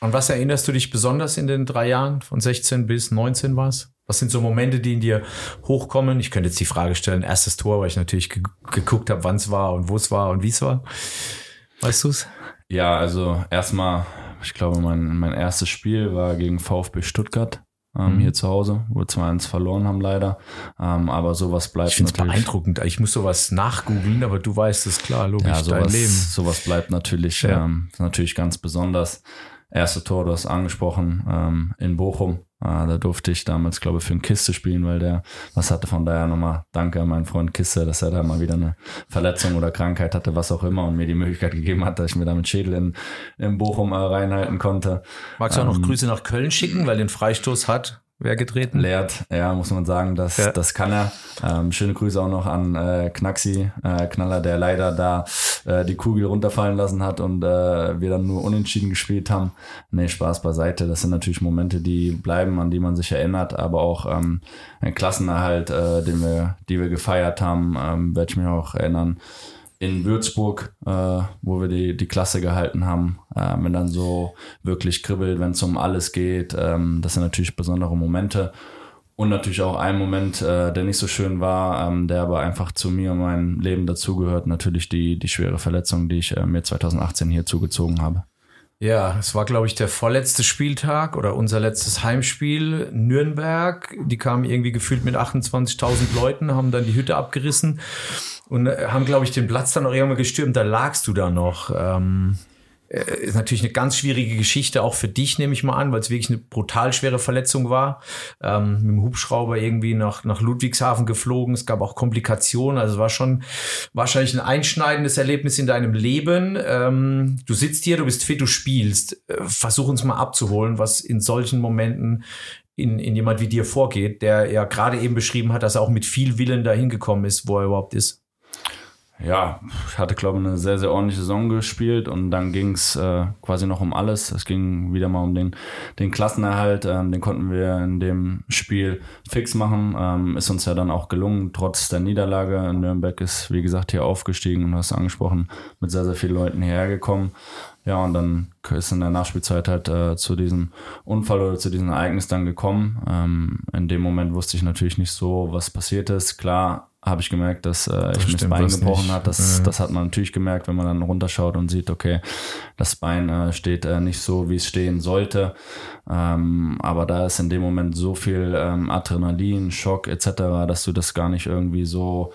An was erinnerst du dich besonders in den drei Jahren von 16 bis 19 war's? Was sind so Momente, die in dir hochkommen? Ich könnte jetzt die Frage stellen, erstes Tor, weil ich natürlich ge geguckt habe, wann es war und wo es war und wie es war. Weißt du's? Ja, also erstmal, ich glaube, mein, mein erstes Spiel war gegen VfB Stuttgart. Ähm, Mhm. Hier zu Hause, wo wir 2-1 verloren haben leider. Ähm, aber sowas bleibt Ich finde es beeindruckend. Ich muss sowas nachgoogeln, aber du weißt es klar, logisch, Ja, dein sowas, Leben. sowas bleibt natürlich, Ja. ähm, natürlich ganz besonders. Erste Tor, du hast angesprochen, ähm, in Bochum. Äh, da durfte ich damals, glaube ich, für einen Kiste spielen, weil der was hatte. Von daher nochmal danke an meinen Freund Kiste, dass er da mal wieder eine Verletzung oder Krankheit hatte, was auch immer, und mir die Möglichkeit gegeben hat, dass ich mir damit Schädel in, in Bochum äh, reinhalten konnte. Magst du auch noch Ähm, Grüße nach Köln schicken, weil den Freistoß hat wer getreten? Leert, ja, muss man sagen, das, Ja. das kann er. Ähm, schöne Grüße auch noch an äh, Knaxi, äh, Knaller, der leider da äh, die Kugel runterfallen lassen hat und äh, wir dann nur unentschieden gespielt haben. Nee, Spaß beiseite. Das sind natürlich Momente, die bleiben, an die man sich erinnert, aber auch ähm, ein Klassenerhalt, äh, den wir, die wir gefeiert haben, ähm, werde ich mich auch erinnern. In Würzburg, äh, wo wir die, die Klasse gehalten haben, äh, wenn dann so wirklich kribbelt, wenn es um alles geht. Ähm, das sind natürlich besondere Momente. Und natürlich auch ein Moment, äh, der nicht so schön war, ähm, der aber einfach zu mir und meinem Leben dazugehört. Natürlich die, die schwere Verletzung, die ich äh, mir 2018 hier zugezogen habe. Ja, es war, glaube ich, der vorletzte Spieltag oder unser letztes Heimspiel. Nürnberg, die kamen irgendwie gefühlt mit 28.000 Leuten, haben dann die Hütte abgerissen und äh, haben, glaube ich, den Platz dann auch irgendwann gestürmt. Da lagst du da noch. Ähm, äh, ist natürlich eine ganz schwierige Geschichte, auch für dich, nehme ich mal an, weil es wirklich eine brutal schwere Verletzung war. Ähm, mit dem Hubschrauber irgendwie nach, nach Ludwigshafen geflogen. Es gab auch Komplikationen. Also es war schon wahrscheinlich ein einschneidendes Erlebnis in deinem Leben. Ähm, du sitzt hier, du bist fit, du spielst. Äh, versuch uns mal abzuholen, was in solchen Momenten in, in jemand wie dir vorgeht, der ja gerade eben beschrieben hat, dass er auch mit viel Willen dahin gekommen ist, wo er überhaupt ist. Ja, ich hatte, glaube ich, eine sehr, sehr ordentliche Saison gespielt und dann ging es äh, quasi noch um alles. Es ging wieder mal um den, den Klassenerhalt. Ähm, den konnten wir in dem Spiel fix machen. Ähm, ist uns ja dann auch gelungen, trotz der Niederlage. Nürnberg ist, wie gesagt, hier aufgestiegen und hast angesprochen, mit sehr, sehr vielen Leuten hierher gekommen. Ja, und dann ist in der Nachspielzeit halt äh, zu diesem Unfall oder zu diesem Ereignis dann gekommen. Ähm, in dem Moment wusste ich natürlich nicht so, was passiert ist. Klar habe ich gemerkt, dass äh, ich mir das Bein gebrochen hat. Das, ja. das hat man natürlich gemerkt, wenn man dann runterschaut und sieht, okay, das Bein äh, steht äh, nicht so, wie es stehen sollte. Ähm, aber da ist in dem Moment so viel ähm, Adrenalin, Schock etc., dass du das gar nicht irgendwie so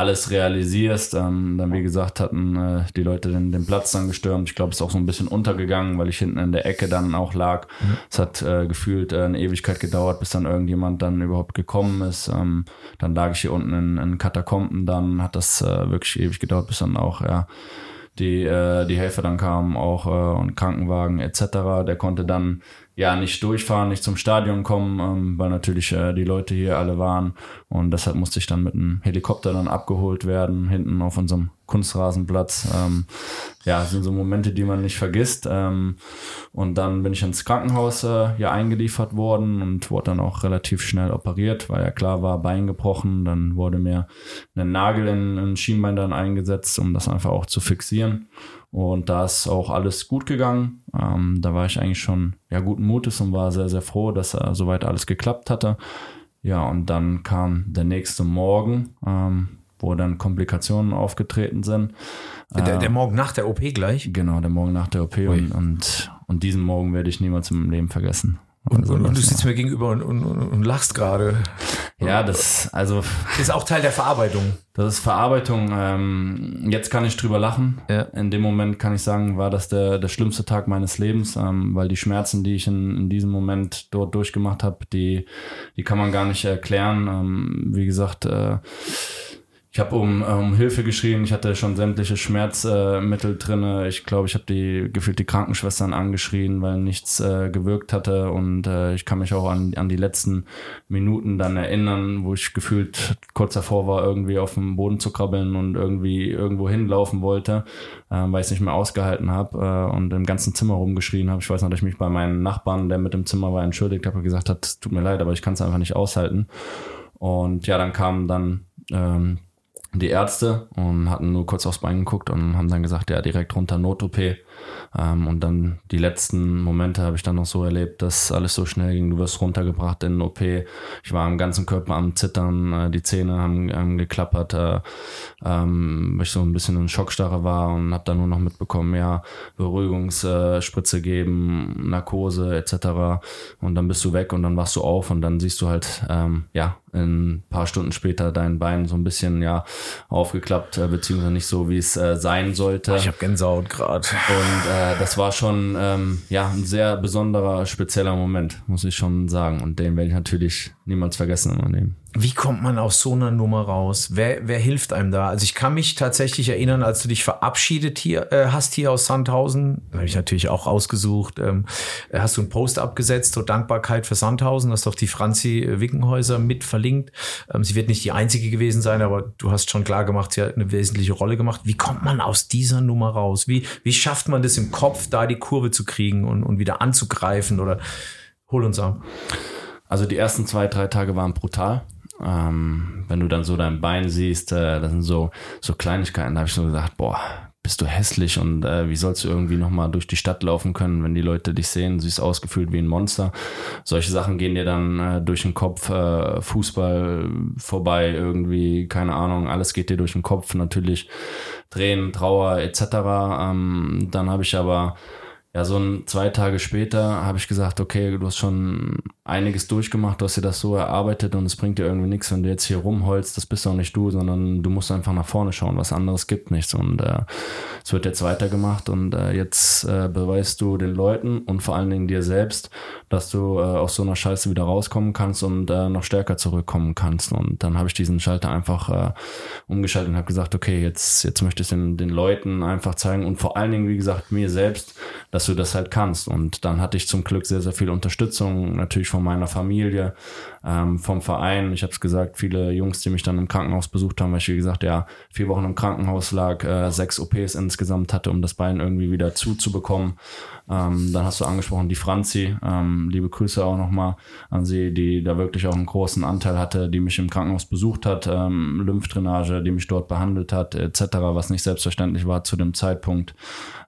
alles realisierst. Ähm, dann, wie gesagt, hatten äh, die Leute den, den Platz dann gestürmt. Ich glaube, es ist auch so ein bisschen untergegangen, weil ich hinten in der Ecke dann auch lag. Mhm. Es hat äh, gefühlt äh, eine Ewigkeit gedauert, bis dann irgendjemand dann überhaupt gekommen ist. Ähm, dann lag ich hier unten in, in Katakomben. Dann hat das äh, wirklich ewig gedauert, bis dann auch, ja, die, äh, die Helfer dann kamen auch äh, und Krankenwagen etc. Der konnte dann ja nicht durchfahren, nicht zum Stadion kommen, ähm, weil natürlich äh, die Leute hier alle waren. Und deshalb musste ich dann mit einem Helikopter dann abgeholt werden, hinten auf unserem Kunstrasenplatz. Ähm, ja, sind so Momente, die man nicht vergisst. Ähm, und dann bin ich ins Krankenhaus äh, ja eingeliefert worden und wurde dann auch relativ schnell operiert, weil ja klar war, Bein gebrochen. Dann wurde mir ein Nagel in ein Schienbein dann eingesetzt, um das einfach auch zu fixieren. Und da ist auch alles gut gegangen. Ähm, da war ich eigentlich schon ja, guten Mutes und war sehr, sehr froh, dass äh, soweit alles geklappt hatte. Ja, und dann kam der nächste Morgen, ähm, wo dann Komplikationen aufgetreten sind. Der, der, äh, Morgen nach der OP gleich? Genau, der Morgen nach der OP und, und, und diesen Morgen werde ich niemals im Leben vergessen. Und, und, und, du sitzt mir gegenüber und, und, und lachst gerade. Ja, das also ist auch Teil der Verarbeitung. Das ist Verarbeitung. Ähm, jetzt kann ich drüber lachen. Ja. In dem Moment kann ich sagen, war das der, der schlimmste Tag meines Lebens, ähm, weil die Schmerzen, die ich in, in diesem Moment dort durchgemacht habe, die, die kann man gar nicht erklären. Ähm, wie gesagt, äh, ich habe um, um Hilfe geschrien, ich hatte schon sämtliche Schmerzmittel äh, drinne. Ich glaube, ich habe die gefühlt die Krankenschwestern angeschrien, weil nichts äh, gewirkt hatte. Und äh, ich kann mich auch an, an die letzten Minuten dann erinnern, wo ich gefühlt kurz davor war, irgendwie auf dem Boden zu krabbeln und irgendwie irgendwo hinlaufen wollte, äh, weil ich es nicht mehr ausgehalten habe äh, und im ganzen Zimmer rumgeschrien habe. Ich weiß noch, dass ich mich bei meinem Nachbarn, der mit dem Zimmer war, entschuldigt habe und gesagt hat, tut mir leid, aber ich kann es einfach nicht aushalten. Und ja, dann kam dann ähm, die Ärzte und hatten nur kurz aufs Bein geguckt und haben dann gesagt, ja, direkt runter Not-OP. Ähm, und dann die letzten Momente habe ich dann noch so erlebt, dass alles so schnell ging. Du wirst runtergebracht in den OP. Ich war am ganzen Körper am Zittern, äh, die Zähne haben, haben geklappert, äh, ähm, weil ich so ein bisschen in Schockstarre war und habe dann nur noch mitbekommen, ja, Beruhigungsspritze äh, geben, Narkose etc. Und dann bist du weg und dann wachst du auf und dann siehst du halt, ähm, ja, ein paar Stunden später dein Bein so ein bisschen ja aufgeklappt, äh, beziehungsweise nicht so, wie es äh, sein sollte. Ich habe Gänsehaut gerade. Und äh, das war schon ähm, ja ein sehr besonderer, spezieller Moment, muss ich schon sagen. Und den werde ich natürlich niemals vergessen meinem Leben. Wie kommt man aus so einer Nummer raus? Wer, wer hilft einem da? Also ich kann mich tatsächlich erinnern, als du dich verabschiedet hier, äh, hast hier aus Sandhausen, habe ich natürlich auch rausgesucht, ähm, hast du einen Post abgesetzt, so Dankbarkeit für Sandhausen, hast doch die Franzi Wickenhäuser mit verlinkt. Ähm, sie wird nicht die einzige gewesen sein, aber du hast schon klar gemacht, sie hat eine wesentliche Rolle gemacht. Wie kommt man aus dieser Nummer raus? Wie, wie schafft man das im Kopf, da die Kurve zu kriegen und, und wieder anzugreifen oder hol uns ab? Also die ersten zwei, drei Tage waren brutal. Ähm, wenn du dann so dein Bein siehst, äh, das sind so, so Kleinigkeiten, da habe ich so gesagt, boah, bist du hässlich und äh, wie sollst du irgendwie nochmal durch die Stadt laufen können, wenn die Leute dich sehen, du siehst ausgefüllt wie ein Monster. Solche Sachen gehen dir dann äh, durch den Kopf, äh, Fußball vorbei, irgendwie, keine Ahnung, alles geht dir durch den Kopf, natürlich Tränen, Trauer etc. Ähm, dann habe ich aber ja, so ein, zwei Tage später habe ich gesagt, okay, du hast schon einiges durchgemacht, du hast dir das so erarbeitet und es bringt dir irgendwie nichts, wenn du jetzt hier rumholst, das bist auch nicht du, sondern du musst einfach nach vorne schauen, was anderes gibt nichts. Und äh, es wird jetzt weitergemacht und äh, jetzt äh, beweist du den Leuten und vor allen Dingen dir selbst, dass du äh, aus so einer Scheiße wieder rauskommen kannst und äh, noch stärker zurückkommen kannst. Und dann habe ich diesen Schalter einfach äh, umgeschaltet und habe gesagt, okay, jetzt, jetzt möchte ich den, den Leuten einfach zeigen und vor allen Dingen, wie gesagt, mir selbst, dass dass du das halt kannst. Und dann hatte ich zum Glück sehr, sehr viel Unterstützung, natürlich von meiner Familie, ähm, vom Verein. Ich habe es gesagt, viele Jungs, die mich dann im Krankenhaus besucht haben, weil ich, wie gesagt, ja, vier Wochen im Krankenhaus lag, äh, sechs OPs insgesamt hatte, um das Bein irgendwie wieder zuzubekommen. Ähm, dann hast du angesprochen die Franzi, ähm, liebe Grüße auch nochmal an sie, die da wirklich auch einen großen Anteil hatte, die mich im Krankenhaus besucht hat, ähm, Lymphdrainage, die mich dort behandelt hat, etc., was nicht selbstverständlich war zu dem Zeitpunkt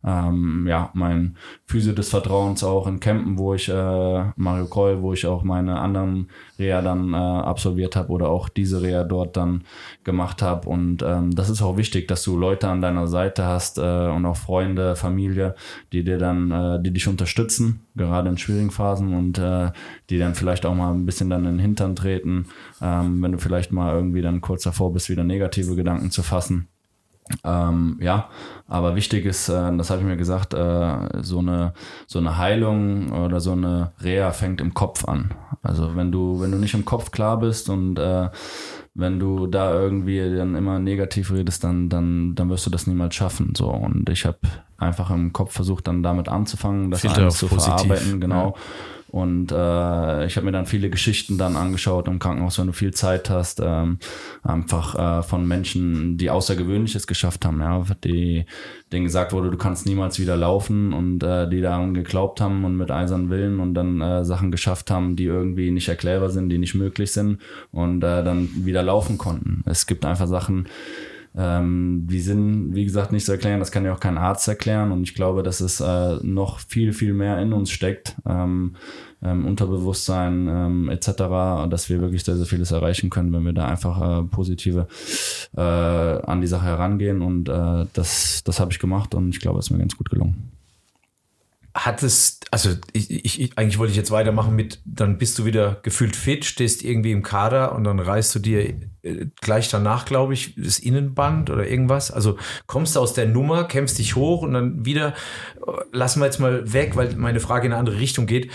ähm, ja, mein Physio des Vertrauens auch in Campen, wo ich äh, Mario Kroll, wo ich auch meine anderen Reha dann äh, absolviert habe oder auch diese Reha dort dann gemacht habe. Und ähm, das ist auch wichtig, dass du Leute an deiner Seite hast äh, und auch Freunde, Familie, die dir dann, äh, die dich unterstützen, gerade in schwierigen Phasen und äh, die dann vielleicht auch mal ein bisschen dann in den Hintern treten, ähm, wenn du vielleicht mal irgendwie dann kurz davor bist, wieder negative Gedanken zu fassen. Ähm, ja, aber wichtig ist, äh, das habe ich mir gesagt, äh, so eine so eine Heilung oder so eine Reha fängt im Kopf an. Also wenn du wenn du nicht im Kopf klar bist und äh, wenn du da irgendwie dann immer negativ redest, dann dann dann wirst du das niemals schaffen. So und ich habe einfach im Kopf versucht, dann damit anzufangen, das alles zu verarbeiten, genau. Ja und äh, ich habe mir dann viele Geschichten dann angeschaut im Krankenhaus, wenn du viel Zeit hast, ähm, einfach äh, von Menschen, die Außergewöhnliches geschafft haben, ja, die denen gesagt wurde, du kannst niemals wieder laufen und äh, die daran geglaubt haben und mit eisernen Willen und dann äh, Sachen geschafft haben, die irgendwie nicht erklärbar sind, die nicht möglich sind und äh, dann wieder laufen konnten. Es gibt einfach Sachen, ähm, die sind, wie gesagt, nicht zu erklären. Das kann ja auch kein Arzt erklären. Und ich glaube, dass es äh, noch viel, viel mehr in uns steckt. Ähm, ähm, Unterbewusstsein ähm, etc., dass wir wirklich sehr, sehr vieles erreichen können, wenn wir da einfach äh, positive äh, an die Sache herangehen. Und äh, das, das habe ich gemacht und ich glaube, es ist mir ganz gut gelungen hat es, also ich, ich, eigentlich wollte ich jetzt weitermachen mit, dann bist du wieder gefühlt fit, stehst irgendwie im Kader und dann reißt du dir äh, gleich danach, glaube ich, das Innenband oder irgendwas. Also kommst du aus der Nummer, kämpfst dich hoch und dann wieder, äh, lassen wir jetzt mal weg, weil meine Frage in eine andere Richtung geht.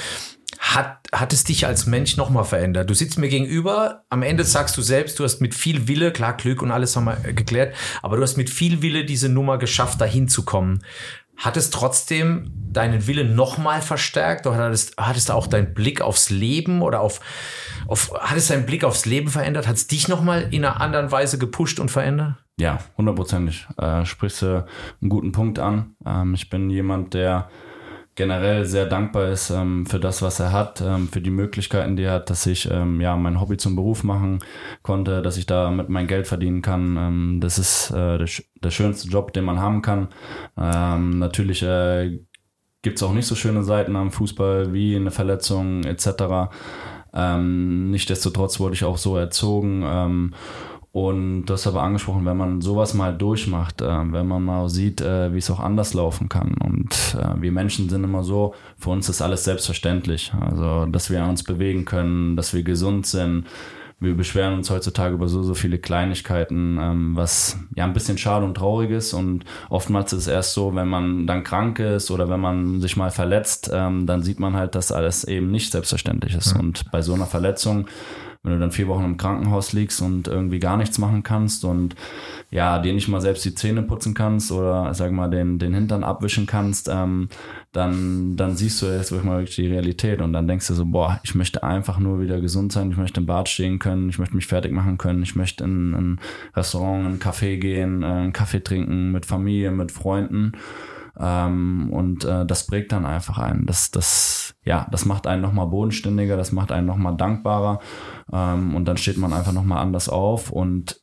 Hat, hat es dich als Mensch nochmal verändert? Du sitzt mir gegenüber, am Ende sagst du selbst, du hast mit viel Wille, klar, Glück und alles haben wir geklärt, aber du hast mit viel Wille diese Nummer geschafft, dahin zu kommen. Hat es trotzdem deinen Willen nochmal verstärkt oder hattest, hattest auch deinen Blick aufs Leben oder auf, auf hat es deinen Blick aufs Leben verändert? Hat es dich nochmal in einer anderen Weise gepusht und verändert? Ja, hundertprozentig. Äh, sprichst du einen guten Punkt an. Ähm, ich bin jemand, der generell sehr dankbar ist ähm, für das, was er hat, ähm, für die Möglichkeiten, die er hat, dass ich ähm, ja mein Hobby zum Beruf machen konnte, dass ich damit mein Geld verdienen kann. Ähm, das ist äh, der, der, schönste Job, den man haben kann. Ähm, natürlich äh, gibt es auch nicht so schöne Seiten am Fußball wie eine Verletzung etc. Ähm, Nichtsdestotrotz wurde ich auch so erzogen und das aber angesprochen, wenn man sowas mal durchmacht, äh, wenn man mal sieht, äh, wie es auch anders laufen kann. Und äh, wir Menschen sind immer so, für uns ist alles selbstverständlich. Also, dass wir uns bewegen können, dass wir gesund sind. Wir beschweren uns heutzutage über so, so viele Kleinigkeiten, ähm, was ja ein bisschen schade und traurig ist. Und oftmals ist es erst so, wenn man dann krank ist oder wenn man sich mal verletzt, ähm, dann sieht man halt, dass alles eben nicht selbstverständlich ist. Und bei so einer Verletzung wenn du dann vier Wochen im Krankenhaus liegst und irgendwie gar nichts machen kannst und ja, dir nicht mal selbst die Zähne putzen kannst oder sag mal den, den Hintern abwischen kannst, ähm, dann, dann siehst du jetzt wirklich mal wirklich die Realität und dann denkst du so, boah, ich möchte einfach nur wieder gesund sein, ich möchte im Bad stehen können, ich möchte mich fertig machen können, ich möchte in ein Restaurant, in ein Café gehen, äh, einen Kaffee trinken mit Familie, mit Freunden. Ähm, und äh, das prägt dann einfach einen. Das, das, ja, das macht einen nochmal bodenständiger, das macht einen nochmal dankbarer. Ähm, und dann steht man einfach nochmal anders auf. Und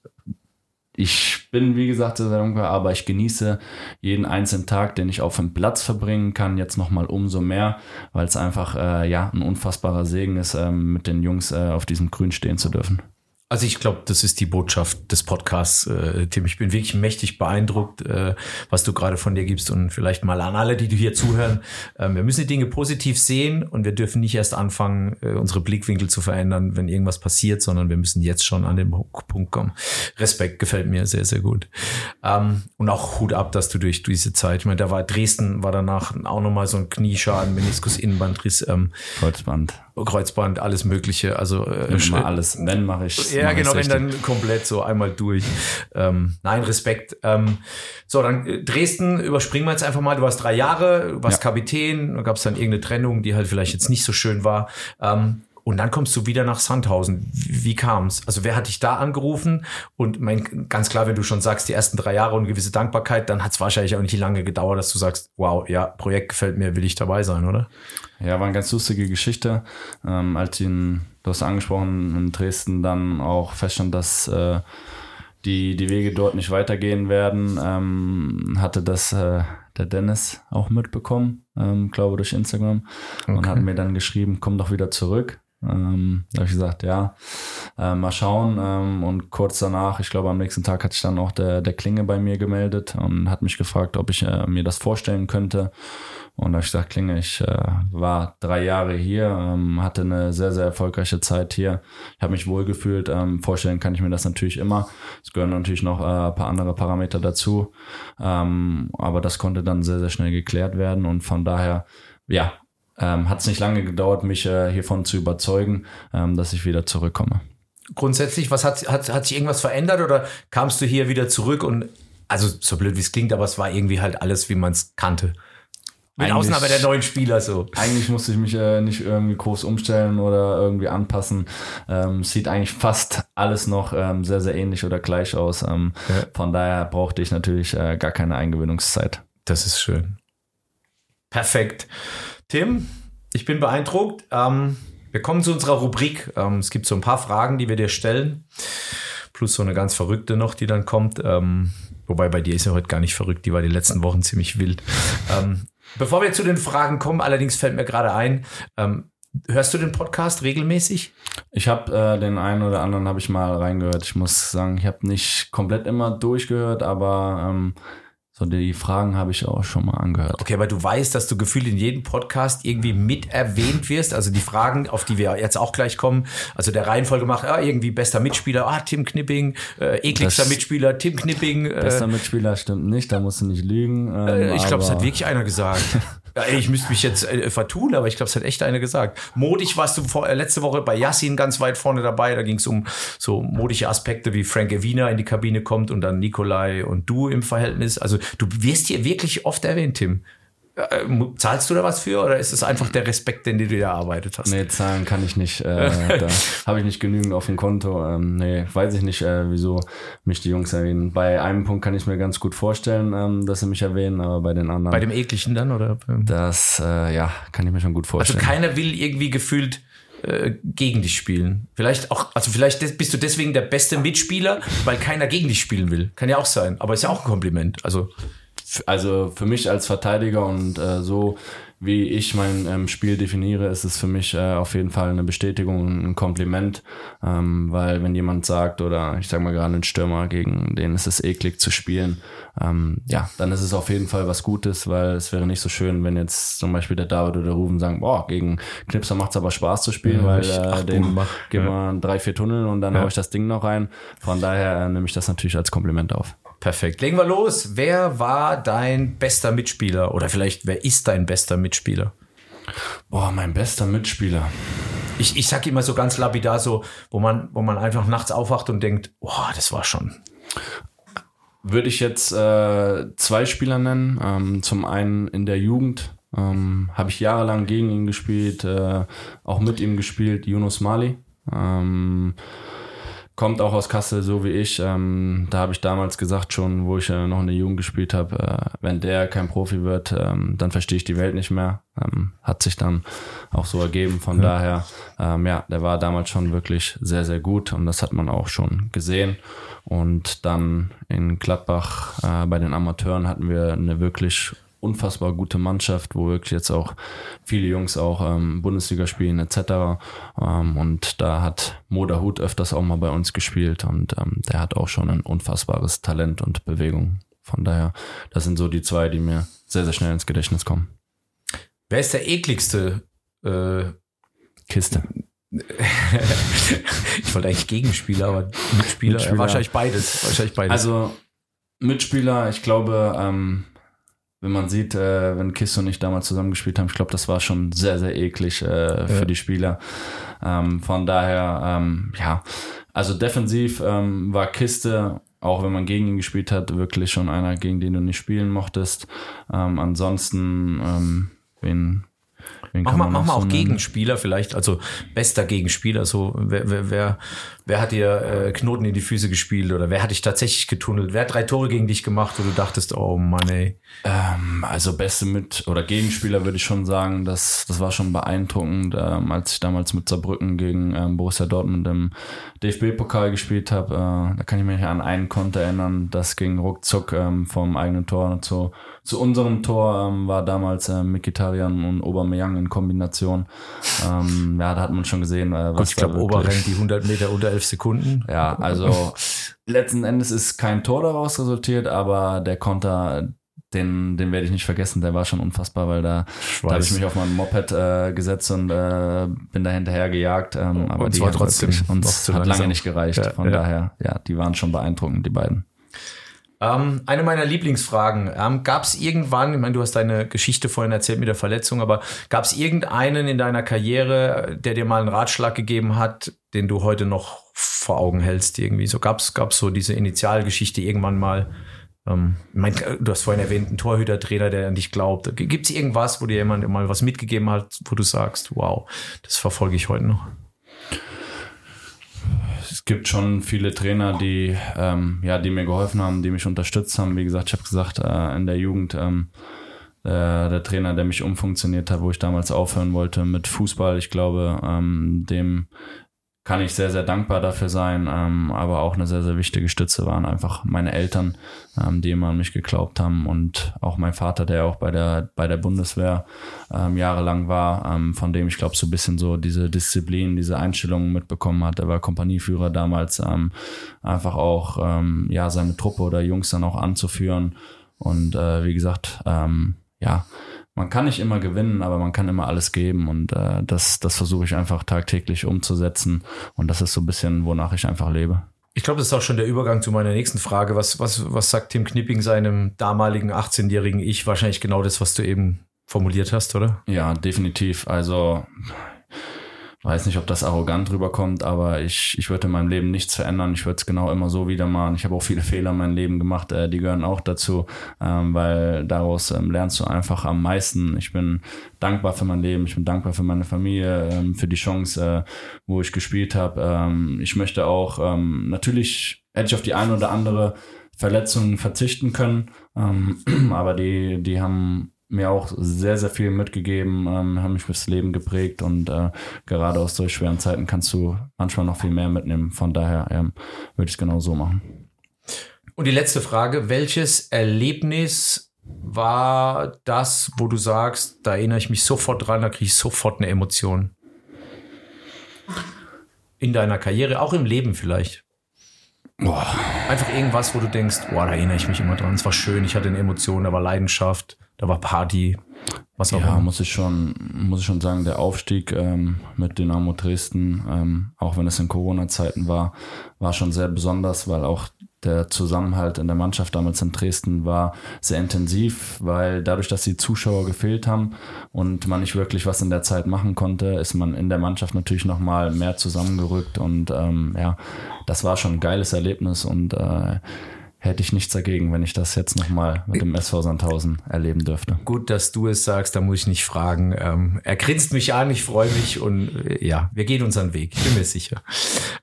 ich bin, wie gesagt, sehr dankbar, aber ich genieße jeden einzelnen Tag, den ich auf dem Platz verbringen kann, jetzt nochmal umso mehr, weil es einfach äh, ja ein unfassbarer Segen ist, ähm, mit den Jungs äh, auf diesem Grün stehen zu dürfen. Also ich glaube, das ist die Botschaft des Podcasts, äh, Tim. Ich bin wirklich mächtig beeindruckt, äh, was du gerade von dir gibst und vielleicht mal an alle, die du hier zuhören. Ähm, wir müssen die Dinge positiv sehen und wir dürfen nicht erst anfangen, äh, unsere Blickwinkel zu verändern, wenn irgendwas passiert, sondern wir müssen jetzt schon an den Punkt kommen. Respekt gefällt mir sehr, sehr gut. Ähm, und auch Hut ab, dass du durch diese Zeit, ich meine, da war Dresden, war danach auch nochmal so ein Knieschaden, Meniskus, Innenbandriss. Ähm, Kreuzband. Kreuzband, alles Mögliche. Also äh, immer alles. Wenn mache ich. Ja, mach genau, wenn dann komplett so einmal durch. Ähm, nein, Respekt. Ähm, so, dann äh, Dresden überspringen wir jetzt einfach mal. Du warst drei Jahre, warst ja. Kapitän, da gab es dann irgendeine Trennung, die halt vielleicht jetzt nicht so schön war. Ähm, und dann kommst du wieder nach Sandhausen. Wie, wie kam's? Also wer hat dich da angerufen? Und mein, ganz klar, wenn du schon sagst, die ersten drei Jahre und gewisse Dankbarkeit, dann hat es wahrscheinlich auch nicht lange gedauert, dass du sagst, wow, ja, Projekt gefällt mir, will ich dabei sein, oder? Ja, war eine ganz lustige Geschichte. Ähm, als ich in, du hast angesprochen, in Dresden dann auch feststand, dass äh, die, die Wege dort nicht weitergehen werden, ähm, hatte das äh, der Dennis auch mitbekommen, ähm, glaube durch Instagram, okay. und hat mir dann geschrieben, komm doch wieder zurück. Ähm, da habe ich gesagt, ja, äh, mal schauen. Ähm, und kurz danach, ich glaube am nächsten Tag hat sich dann auch der, der Klinge bei mir gemeldet und hat mich gefragt, ob ich äh, mir das vorstellen könnte. Und da habe ich gesagt, Klinge, ich äh, war drei Jahre hier, ähm, hatte eine sehr, sehr erfolgreiche Zeit hier. Ich habe mich wohlgefühlt. Ähm, vorstellen kann ich mir das natürlich immer. Es gehören natürlich noch äh, ein paar andere Parameter dazu. Ähm, aber das konnte dann sehr, sehr schnell geklärt werden. Und von daher, ja, ähm, hat es nicht lange gedauert, mich äh, hiervon zu überzeugen, ähm, dass ich wieder zurückkomme. Grundsätzlich, was hat, hat, hat sich irgendwas verändert oder kamst du hier wieder zurück und also so blöd wie es klingt, aber es war irgendwie halt alles, wie man es kannte. Mit eigentlich, Ausnahme der neuen Spieler so. Eigentlich musste ich mich äh, nicht irgendwie groß umstellen oder irgendwie anpassen. Ähm, sieht eigentlich fast alles noch ähm, sehr, sehr ähnlich oder gleich aus. Ähm, ja. Von daher brauchte ich natürlich äh, gar keine Eingewöhnungszeit. Das ist schön. Perfekt. Tim, ich bin beeindruckt. Ähm, wir kommen zu unserer Rubrik. Ähm, es gibt so ein paar Fragen, die wir dir stellen. Plus so eine ganz verrückte noch, die dann kommt. Ähm, wobei bei dir ist ja heute gar nicht verrückt. Die war die letzten Wochen ziemlich wild. Ähm, bevor wir zu den Fragen kommen, allerdings fällt mir gerade ein, ähm, Hörst du den Podcast regelmäßig? Ich habe äh, den einen oder anderen habe ich mal reingehört. Ich muss sagen, ich habe nicht komplett immer durchgehört, aber ähm, so, die Fragen habe ich auch schon mal angehört. Okay, aber du weißt, dass du gefühlt in jedem Podcast irgendwie mit erwähnt wirst. Also die Fragen, auf die wir jetzt auch gleich kommen. Also der Reihenfolge macht, ah, irgendwie bester Mitspieler, ah, Tim Knipping, äh, ekligster das Mitspieler, Tim Knipping. Äh, bester Mitspieler stimmt nicht, da musst du nicht lügen. Ähm, äh, ich glaube, es hat wirklich einer gesagt. <laughs> Ja, ey, ich müsste mich jetzt äh, vertun, aber ich glaube, es hat echt einer gesagt. Modig warst du vor, äh, letzte Woche bei Yassin ganz weit vorne dabei. Da ging es um so modische Aspekte, wie Frank Evina in die Kabine kommt und dann Nikolai und du im Verhältnis. Also du wirst hier wirklich oft erwähnt, Tim. Äh, zahlst du da was für oder ist es einfach der Respekt, den du dir erarbeitet hast? Nee, zahlen kann ich nicht. Äh, <laughs> da habe ich nicht genügend auf dem Konto. Ähm, nee, weiß ich nicht, äh, wieso mich die Jungs erwähnen. Bei einem Punkt kann ich mir ganz gut vorstellen, ähm, dass sie mich erwähnen, aber bei den anderen. Bei dem ekligen dann, oder? Das, äh, ja, kann ich mir schon gut also vorstellen. Also keiner will irgendwie gefühlt äh, gegen dich spielen. Vielleicht auch, also vielleicht bist du deswegen der beste Mitspieler, weil keiner gegen dich spielen will. Kann ja auch sein, aber ist ja auch ein Kompliment. Also also für mich als Verteidiger und äh, so wie ich mein ähm, Spiel definiere, ist es für mich äh, auf jeden Fall eine Bestätigung, ein Kompliment, ähm, weil wenn jemand sagt oder ich sag mal gerade ein Stürmer, gegen den ist es eklig zu spielen, ähm, ja, dann ist es auf jeden Fall was Gutes, weil es wäre nicht so schön, wenn jetzt zum Beispiel der David oder der Ruben sagen, boah, gegen Knipser macht es aber Spaß zu spielen, ja, weil äh, den geben wir ja. drei, vier Tunnel und dann ja. haue ich das Ding noch rein. Von daher äh, nehme ich das natürlich als Kompliment auf. Perfekt. Legen wir los. Wer war dein bester Mitspieler? Oder vielleicht, wer ist dein bester Mitspieler? Boah, mein bester Mitspieler. Ich, ich sag immer so ganz lapidar so, wo man, wo man einfach nachts aufwacht und denkt, boah, das war schon. Würde ich jetzt äh, zwei Spieler nennen. Ähm, zum einen in der Jugend ähm, habe ich jahrelang gegen ihn gespielt, äh, auch mit ihm gespielt, Yunus Mali. Ähm, kommt auch aus Kassel, so wie ich. Ähm, da habe ich damals gesagt schon, wo ich äh, noch in der Jugend gespielt habe, äh, wenn der kein Profi wird, ähm, dann verstehe ich die Welt nicht mehr. Ähm, hat sich dann auch so ergeben. Von ja. daher, ähm, ja, der war damals schon wirklich sehr, sehr gut und das hat man auch schon gesehen. Und dann in Gladbach äh, bei den Amateuren hatten wir eine wirklich unfassbar gute Mannschaft, wo wirklich jetzt auch viele Jungs auch ähm, Bundesliga spielen etc. Ähm, und da hat Moda Hut öfters auch mal bei uns gespielt und ähm, der hat auch schon ein unfassbares Talent und Bewegung. Von daher, das sind so die zwei, die mir sehr, sehr schnell ins Gedächtnis kommen. Wer ist der ekligste äh, Kiste? <laughs> ich wollte eigentlich Gegenspieler, aber Mitspieler, Mitspieler. wahrscheinlich beides. Wahrscheinlich beides. Also Mitspieler, ich glaube, ähm, wenn man sieht, äh, wenn Kiss und ich damals zusammengespielt haben, ich glaube, das war schon sehr, sehr eklig äh, für Ja. die Spieler. Ähm, von daher, ähm, ja, also defensiv ähm, war Kiste, auch wenn man gegen ihn gespielt hat, wirklich schon einer, gegen den du nicht spielen mochtest. Ähm, ansonsten, ähm, wen, wen Mach kann mal, man mach mal auch nennen? Gegenspieler vielleicht, also bester Gegenspieler, so wer, wer, wer, wer hat dir äh, Knoten in die Füße gespielt oder wer hat dich tatsächlich getunnelt? Wer hat drei Tore gegen dich gemacht, wo du dachtest, oh Mann, ey. Ähm, also beste mit oder Gegenspieler würde ich schon sagen, das, das war schon beeindruckend, ähm, als ich damals mit Saarbrücken gegen ähm, Borussia Dortmund im DFB-Pokal gespielt habe. Äh, da kann ich mich an einen Konter erinnern, das ging ruckzuck ähm, vom eigenen Tor zu, zu unserem Tor ähm, war damals ähm, Mikitarian und Aubameyang in Kombination. Ähm, ja, da hat man schon gesehen, äh, was Gut, ich glaube, Oberrang die 100 Meter unter 11 Sekunden. ja, also <laughs> letzten Endes ist kein Tor daraus resultiert, aber der Konter, den, den werde ich nicht vergessen, der war schon unfassbar, weil da, da habe ich mich auf mein Moped äh, gesetzt und äh, bin da hinterher gejagt. Ähm, aber Und die haben trotzdem uns zu hat langsam. lange nicht gereicht. Ja, Von ja. daher, ja, die waren schon beeindruckend, die beiden. Ähm, eine meiner Lieblingsfragen. Ähm, gab es irgendwann, ich meine, du hast deine Geschichte vorhin erzählt mit der Verletzung, aber gab es irgendeinen in deiner Karriere, der dir mal einen Ratschlag gegeben hat, den du heute noch vor Augen hältst irgendwie? So gab es so diese Initialgeschichte irgendwann mal? Ähm, mein, du hast vorhin erwähnt, ein Torhütertrainer, der an dich glaubt. Gibt es irgendwas, wo dir jemand mal was mitgegeben hat, wo du sagst, wow, das verfolge ich heute noch? Es gibt schon viele Trainer, die, ähm, ja, die mir geholfen haben, die mich unterstützt haben. Wie gesagt, ich habe gesagt, äh, in der Jugend ähm, äh, der Trainer, der mich umfunktioniert hat, wo ich damals aufhören wollte mit Fußball. Ich glaube, ähm, dem kann ich sehr, sehr dankbar dafür sein. Ähm, aber auch eine sehr, sehr wichtige Stütze waren einfach meine Eltern, ähm, die immer an mich geglaubt haben und auch mein Vater, der auch bei der, bei der Bundeswehr ähm, jahrelang war, ähm, von dem ich glaube so ein bisschen so diese Disziplin, diese Einstellungen mitbekommen hat. Er war Kompanieführer damals, ähm, einfach auch ähm, ja seine Truppe oder Jungs dann auch anzuführen. Und äh, wie gesagt, ja, man kann nicht immer gewinnen, aber man kann immer alles geben und äh, das, das versuche ich einfach tagtäglich umzusetzen und das ist so ein bisschen, wonach ich einfach lebe. Ich glaube, das ist auch schon der Übergang zu meiner nächsten Frage. Was, was, was sagt Tim Knipping seinem damaligen 18-jährigen Ich? Wahrscheinlich genau das, was du eben formuliert hast, oder? Ja, definitiv. Also weiß nicht, ob das arrogant rüberkommt, aber ich, ich würde in meinem Leben nichts verändern. Ich würde es genau immer so wieder machen. Ich habe auch viele Fehler in meinem Leben gemacht, äh, die gehören auch dazu, ähm, weil daraus ähm, lernst du einfach am meisten. Ich bin dankbar für mein Leben, ich bin dankbar für meine Familie, ähm, für die Chance, äh, wo ich gespielt habe. Ähm, ich möchte auch, ähm, natürlich hätte ich auf die eine oder andere Verletzung verzichten können, ähm, <clears throat> aber die, die haben mir auch sehr, sehr viel mitgegeben, ähm, haben mich fürs Leben geprägt und äh, gerade aus solch schweren Zeiten kannst du manchmal noch viel mehr mitnehmen. Von daher ähm, würde ich es genau so machen. Und die letzte Frage, welches Erlebnis war das, wo du sagst, da erinnere ich mich sofort dran, da kriege ich sofort eine Emotion? In deiner Karriere, auch im Leben vielleicht. Boah. Einfach irgendwas, wo du denkst, boah, da erinnere ich mich immer dran. Es war schön, ich hatte eine Emotion, da war Leidenschaft, da war Party, was auch Ja, immer. muss ich schon, muss ich schon sagen, der Aufstieg ähm, mit Dynamo Dresden, ähm, auch wenn es in Corona-Zeiten war, war schon sehr besonders, weil auch der Zusammenhalt in der Mannschaft damals in Dresden war sehr intensiv, weil dadurch, dass die Zuschauer gefehlt haben und man nicht wirklich was in der Zeit machen konnte, ist man in der Mannschaft natürlich noch mal mehr zusammengerückt und ähm, ja, das war schon ein geiles Erlebnis und äh, hätte ich nichts dagegen, wenn ich das jetzt noch mal mit dem SV Sandhausen erleben dürfte. Gut, dass du es sagst, da muss ich nicht fragen. Ähm, er grinst mich an, ich freue mich und äh, ja, wir gehen unseren Weg, bin mir sicher.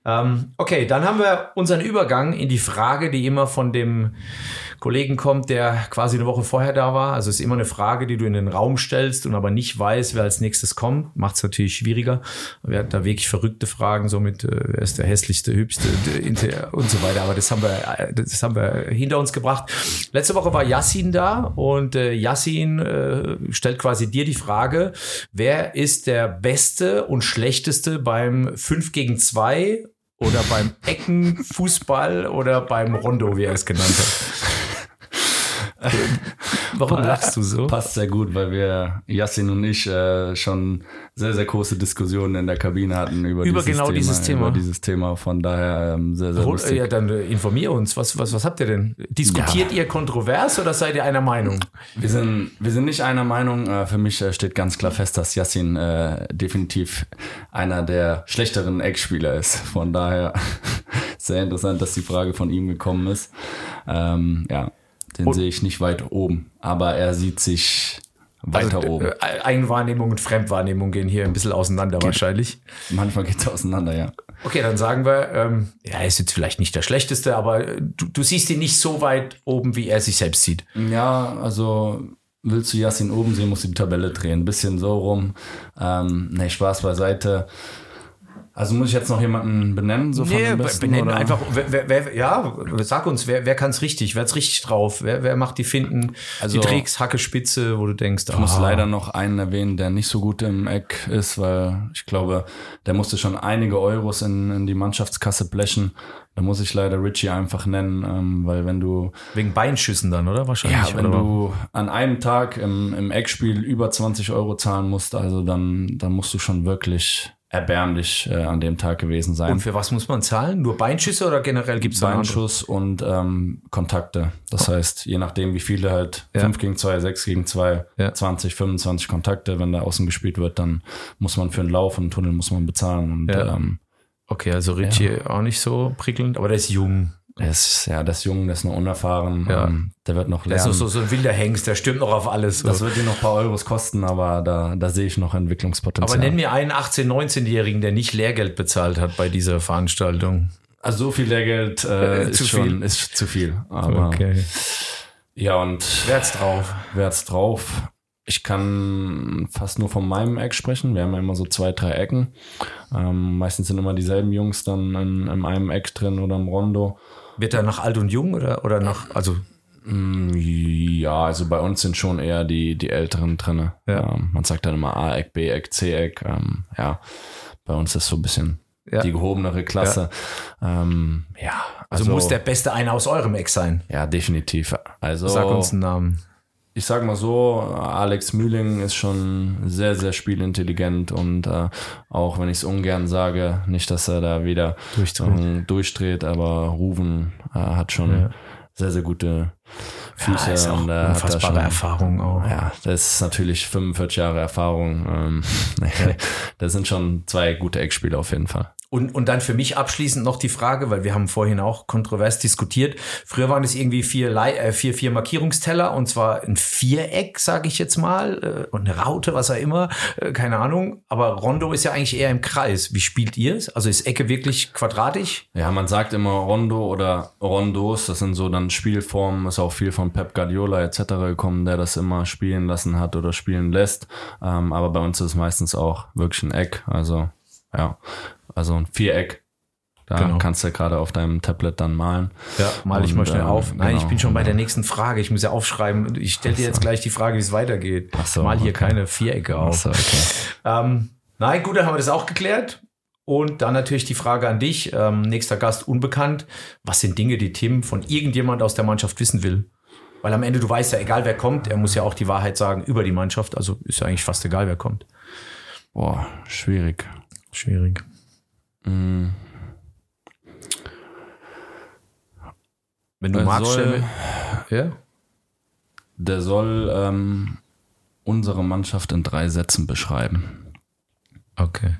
Ähm, okay, dann haben wir unseren Übergang in die Frage, die immer von dem Kollegen kommt, der quasi eine Woche vorher da war. Also es ist immer eine Frage, die du in den Raum stellst und aber nicht weißt, wer als nächstes kommt. Macht es natürlich schwieriger. Wir hatten da wirklich verrückte Fragen, so mit, äh, wer ist der hässlichste, hübschste und so weiter. Aber das haben wir, äh, das haben wir hinter uns gebracht. Letzte Woche war Yassin da und äh, Yassin äh, stellt quasi dir die Frage, wer ist der Beste und Schlechteste beim 5 gegen 2 oder beim Eckenfußball oder beim Rondo, wie er es genannt hat. Warum lachst du so? Passt sehr gut, weil wir, Yassin und ich, äh, schon sehr, sehr große Diskussionen in der Kabine hatten über, Über dieses genau Thema, dieses Thema. Über dieses Thema. Von daher ähm, sehr, sehr Hol- lustig. Ja, dann äh, informier uns. Was, was, was habt ihr denn? Diskutiert ihr kontrovers oder seid ihr einer Meinung? Wir sind, wir sind nicht einer Meinung. Äh, Für mich äh, steht ganz klar fest, dass Yassin äh, definitiv einer der schlechteren Eckspieler ist. Von daher <laughs> sehr interessant, dass die Frage von ihm gekommen ist. Ähm, ja, den Und- sehe ich nicht weit oben, aber er sieht sich weiter Also, oben. äh, Eigenwahrnehmung und Fremdwahrnehmung gehen hier ein bisschen auseinander wahrscheinlich. Manchmal geht's auseinander, ja. Okay, dann sagen wir, ähm, ja, er ist jetzt vielleicht nicht der Schlechteste, aber äh, du, du siehst ihn nicht so weit oben, wie er sich selbst sieht. Ja, also willst du Yassin oben sehen, musst du die Tabelle drehen. Ein bisschen so rum. Ähm, nee, Spaß beiseite. Also muss ich jetzt noch jemanden benennen, so von Nee, Besten, benennen oder? einfach, wer, wer, ja, sag uns, wer, wer kann es richtig, wer hat's richtig drauf, wer, wer macht die Finden, Also- die Tricks, Hacke, Spitze, wo du denkst, Ich muss ah, leider noch einen erwähnen, der nicht so gut im Eck ist, weil ich glaube, der musste schon einige Euros in, in die Mannschaftskasse blechen. Da muss ich leider Richie einfach nennen, ähm, weil wenn du wegen Beinschüssen dann, oder? Wahrscheinlich. ja, wenn oder? du an einem Tag im, im Eckspiel über 20 Euro zahlen musst, also dann, dann musst du schon wirklich erbärmlich äh, an dem Tag gewesen sein. Und für was muss man zahlen? Nur Beinschüsse oder generell gibt es? Beinschuss und ähm, Kontakte. Das heißt, je nachdem, wie viele halt Ja. 5 gegen 2, 6 gegen 2, Ja. 20, 25 Kontakte, wenn da außen gespielt wird, dann muss man für einen Lauf und einen Tunnel muss man bezahlen. Und Ja. ähm, Okay, also Richie auch nicht so prickelnd, aber der ist jung. Ist, ja, der ist jung, der ist noch unerfahren, Ja. ähm, der wird noch Der ist lernen. so, so, ein wilder Hengst, der stimmt noch auf alles. So. das wird ihn noch ein paar Euros kosten, aber da, da sehe ich noch Entwicklungspotenzial. aber nenn mir einen 18-, 19-Jährigen, der nicht Lehrgeld bezahlt hat bei dieser Veranstaltung. also so viel Lehrgeld äh, Äh, ist zu schon viel. ist zu viel. Aber ja, und Wer hat's drauf? Wer hat's drauf? Ich kann fast nur von meinem Eck sprechen. Wir haben ja immer so zwei, drei Ecken. Ähm, meistens sind immer dieselben Jungs dann in, in einem Eck drin oder im Rondo. Wird er nach alt und jung oder, oder nach, also, Mm, Ja, also bei uns sind schon eher die, die Älteren drinne. Ja. Ähm, man sagt dann immer A-Eck, B-Eck, C-Eck. Ähm, ja, bei uns ist so ein bisschen Ja. die gehobenere Klasse. Ja, ähm, ja also, muss der beste einer aus eurem Eck sein? Ja, definitiv. Also, Sag uns einen Namen. Ich sag mal so, Alex Mühling ist schon sehr, sehr spielintelligent und äh, auch wenn ich es ungern sage, nicht, dass er da wieder Durchdreht. ähm, durchdreht, aber Ruven äh, hat schon Ja. sehr, sehr gute Füße Ja, ist auch und äh, hat da unfassbare schon, Erfahrung auch. ja, das ist natürlich 45 Jahre Erfahrung. Ähm, <laughs> das sind schon zwei gute Eckspieler auf jeden Fall. Und, und dann für mich abschließend noch die Frage, weil wir haben vorhin auch kontrovers diskutiert. Früher waren es irgendwie vier, Lei- äh, vier, vier Markierungsteller und zwar ein Viereck, sage ich jetzt mal, äh, und eine Raute, was auch immer, äh, keine Ahnung. Aber Rondo ist ja eigentlich eher im Kreis. Wie spielt ihr es? Also ist Ecke wirklich quadratisch? Ja, man sagt immer Rondo oder Rondos, das sind so dann Spielformen, ist auch viel von Pep Guardiola etc. gekommen, der das immer spielen lassen hat oder spielen lässt. Ähm, aber bei uns ist es meistens auch wirklich ein Eck, also ja, also ein Viereck. Da Genau. kannst du gerade auf deinem Tablet dann malen. Ja, mal ich mal schnell ähm, auf. Nein, ich genau. bin schon bei der nächsten Frage. Ich muss ja aufschreiben. Ich stelle dir jetzt gleich die Frage, wie es weitergeht. Ach so, mal hier okay. keine Vierecke auf. Achso, okay. Ähm, nein, gut, dann haben wir das auch geklärt. Und dann natürlich die Frage an dich, ähm, nächster Gast unbekannt. Was sind Dinge, die Tim von irgendjemand aus der Mannschaft wissen will? Weil am Ende, du weißt ja, egal wer kommt, er muss ja auch die Wahrheit sagen über die Mannschaft. Also ist ja eigentlich fast egal, wer kommt. Boah, schwierig. Schwierig. Mm, Wenn du Er magst, soll- ja? Der soll ähm, unsere Mannschaft in drei Sätzen beschreiben. Okay.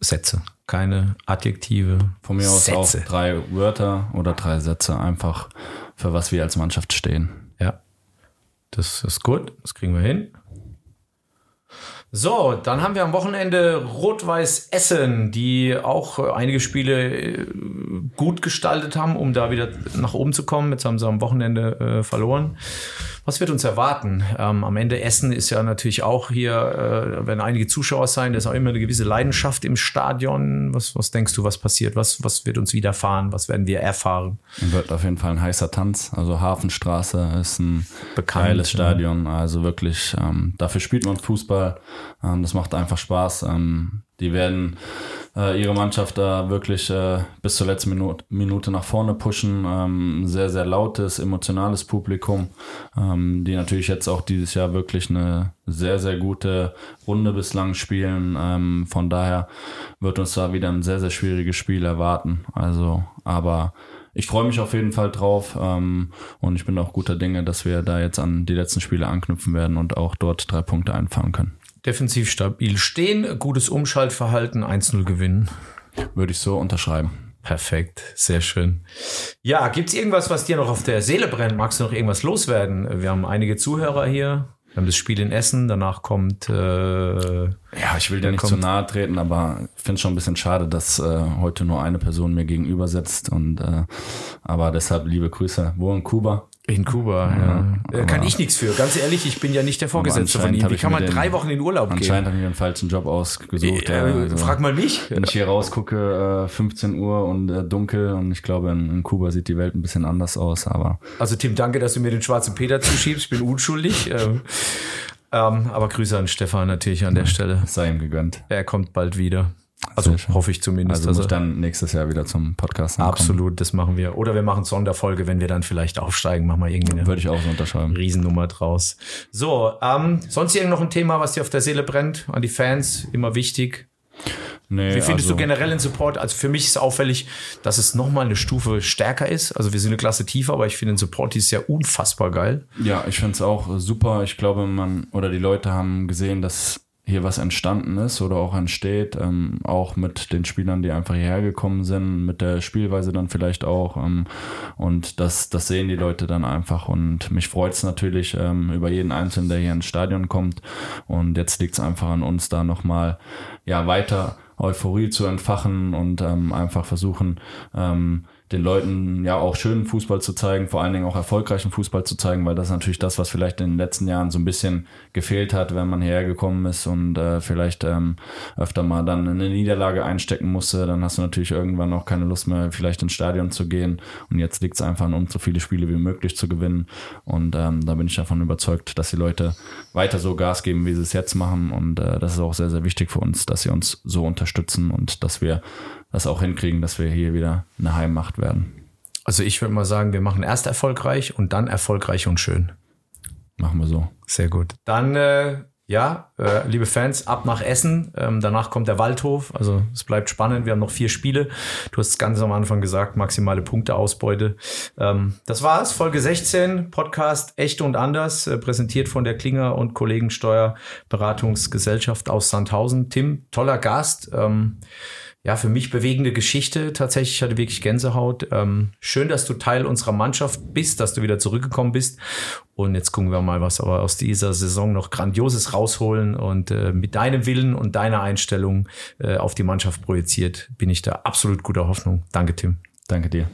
Sätze, keine Adjektive. Von mir aus Sätze. auch drei Wörter oder drei Sätze, einfach für was wir als Mannschaft stehen. Ja, das ist gut. Das kriegen wir hin. So, dann haben wir am Wochenende Rot-Weiß Essen, die auch äh, einige Spiele äh, gut gestaltet haben, um da wieder nach oben zu kommen. Jetzt haben sie am Wochenende äh, verloren. Was wird uns erwarten? Ähm, am Ende Essen ist ja natürlich auch hier, äh, werden einige Zuschauer sein, da ist auch immer eine gewisse Leidenschaft im Stadion. Was, was denkst du, was passiert? Was, was wird uns widerfahren? Was werden wir erfahren? Wird auf jeden Fall ein heißer Tanz. Also Hafenstraße ist ein Bekannt, geiles Stadion. Also wirklich, ähm, dafür spielt man Fußball. Ähm, das macht einfach Spaß. Ähm, die werden äh, ihre Mannschaft da wirklich äh, bis zur letzten Minute, Minute nach vorne pushen. Ähm, sehr, sehr lautes, emotionales Publikum, ähm, die natürlich jetzt auch dieses Jahr wirklich eine sehr, sehr gute Runde bislang spielen. Ähm, von daher wird uns da wieder ein sehr, sehr schwieriges Spiel erwarten. Also, aber ich freue mich auf jeden Fall drauf ähm, und ich bin auch guter Dinge, dass wir da jetzt an die letzten Spiele anknüpfen werden und auch dort drei Punkte einfahren können defensiv stabil stehen, gutes Umschaltverhalten, 1-0 gewinnen. Würde ich so unterschreiben. Perfekt, sehr schön. Ja, gibt es irgendwas, was dir noch auf der Seele brennt? Magst du noch irgendwas loswerden? Wir haben einige Zuhörer hier. Wir haben das Spiel in Essen, danach kommt. Äh, ja, ich will dir nicht zu nahe treten, aber ich finde es schon ein bisschen schade, dass äh, heute nur eine Person mir gegenüber sitzt. Und, äh, aber deshalb liebe Grüße. Wo in Kuba? In Kuba, ja. ja. Kann ich nichts für. Ganz ehrlich, ich bin ja nicht der Vorgesetzte von ihm. Wie kann man drei Wochen in Urlaub anscheinend gehen? Anscheinend habe ich mir einen falschen Job ausgesucht. Äh, also, frag mal mich. Wenn ich hier rausgucke, äh, 15 Uhr und äh, dunkel und ich glaube, in, in, Kuba sieht die Welt ein bisschen anders aus. Aber also Tim, danke, dass du mir den schwarzen Peter zuschiebst. Ich bin unschuldig. ähm, ähm, aber Grüße an Stefan natürlich an der Stelle. Sei ihm gegönnt. Er kommt bald wieder. Also hoffe ich zumindest. Also muss ich dann nächstes Jahr wieder zum Podcast ankommen. Absolut, das machen wir. Oder wir machen Sonderfolge, wenn wir dann vielleicht aufsteigen, machen wir irgendwie eine Würde ich auch so unterschreiben. Riesennummer draus. So, ähm, sonst irgend noch ein Thema, was dir auf der Seele brennt? An die Fans, immer wichtig. Nee, Wie findest also, du generell den Support? Also für mich ist auffällig, dass es nochmal eine Stufe stärker ist. Also wir sind eine Klasse tiefer, aber ich finde den Support ist ja unfassbar geil. Ja, ich finde es auch super. Ich glaube, man oder die Leute haben gesehen, dass hier was entstanden ist oder auch entsteht, ähm, auch mit den Spielern, die einfach hierher gekommen sind, mit der Spielweise dann vielleicht auch. Ähm, und das, das sehen die Leute dann einfach. Und mich freut es natürlich ähm, über jeden Einzelnen, der hier ins Stadion kommt. Und jetzt liegt es einfach an uns, da nochmal ja, weiter Euphorie zu entfachen und ähm, einfach versuchen, ähm, den Leuten ja auch schönen Fußball zu zeigen, vor allen Dingen auch erfolgreichen Fußball zu zeigen, weil das ist natürlich das, was vielleicht in den letzten Jahren so ein bisschen gefehlt hat, wenn man hierher gekommen ist und äh, vielleicht ähm, öfter mal dann eine Niederlage einstecken musste, dann hast du natürlich irgendwann auch keine Lust mehr, vielleicht ins Stadion zu gehen. Und jetzt liegt es einfach an uns, so viele Spiele wie möglich zu gewinnen. Und ähm, da bin ich davon überzeugt, dass die Leute weiter so Gas geben, wie sie es jetzt machen. Und äh, das ist auch sehr, sehr wichtig für uns, dass sie uns so unterstützen und dass wir das auch hinkriegen, dass wir hier wieder eine Heimmacht werden. Also ich würde mal sagen, wir machen erst erfolgreich und dann erfolgreich und schön. Machen wir so. Sehr gut. Dann äh, ja, äh, liebe Fans, ab nach Essen. Ähm, danach kommt der Waldhof. Also es bleibt spannend. Wir haben noch vier Spiele. Du hast es ganz am Anfang gesagt, maximale Punkteausbeute. Ähm, das war's, Folge 16, Podcast Echt und Anders, äh, präsentiert von der Klinger und Kollegensteuerberatungsgesellschaft aus Sandhausen. Tim, toller Gast. Ähm, ja, für mich bewegende Geschichte. Tatsächlich ich hatte wirklich Gänsehaut. Ähm, schön, dass du Teil unserer Mannschaft bist, dass du wieder zurückgekommen bist. Und jetzt gucken wir mal, was aber aus dieser Saison noch Grandioses rausholen. Und äh, mit deinem Willen und deiner Einstellung äh, auf die Mannschaft projiziert, bin ich da absolut guter Hoffnung. Danke, Tim. Danke dir.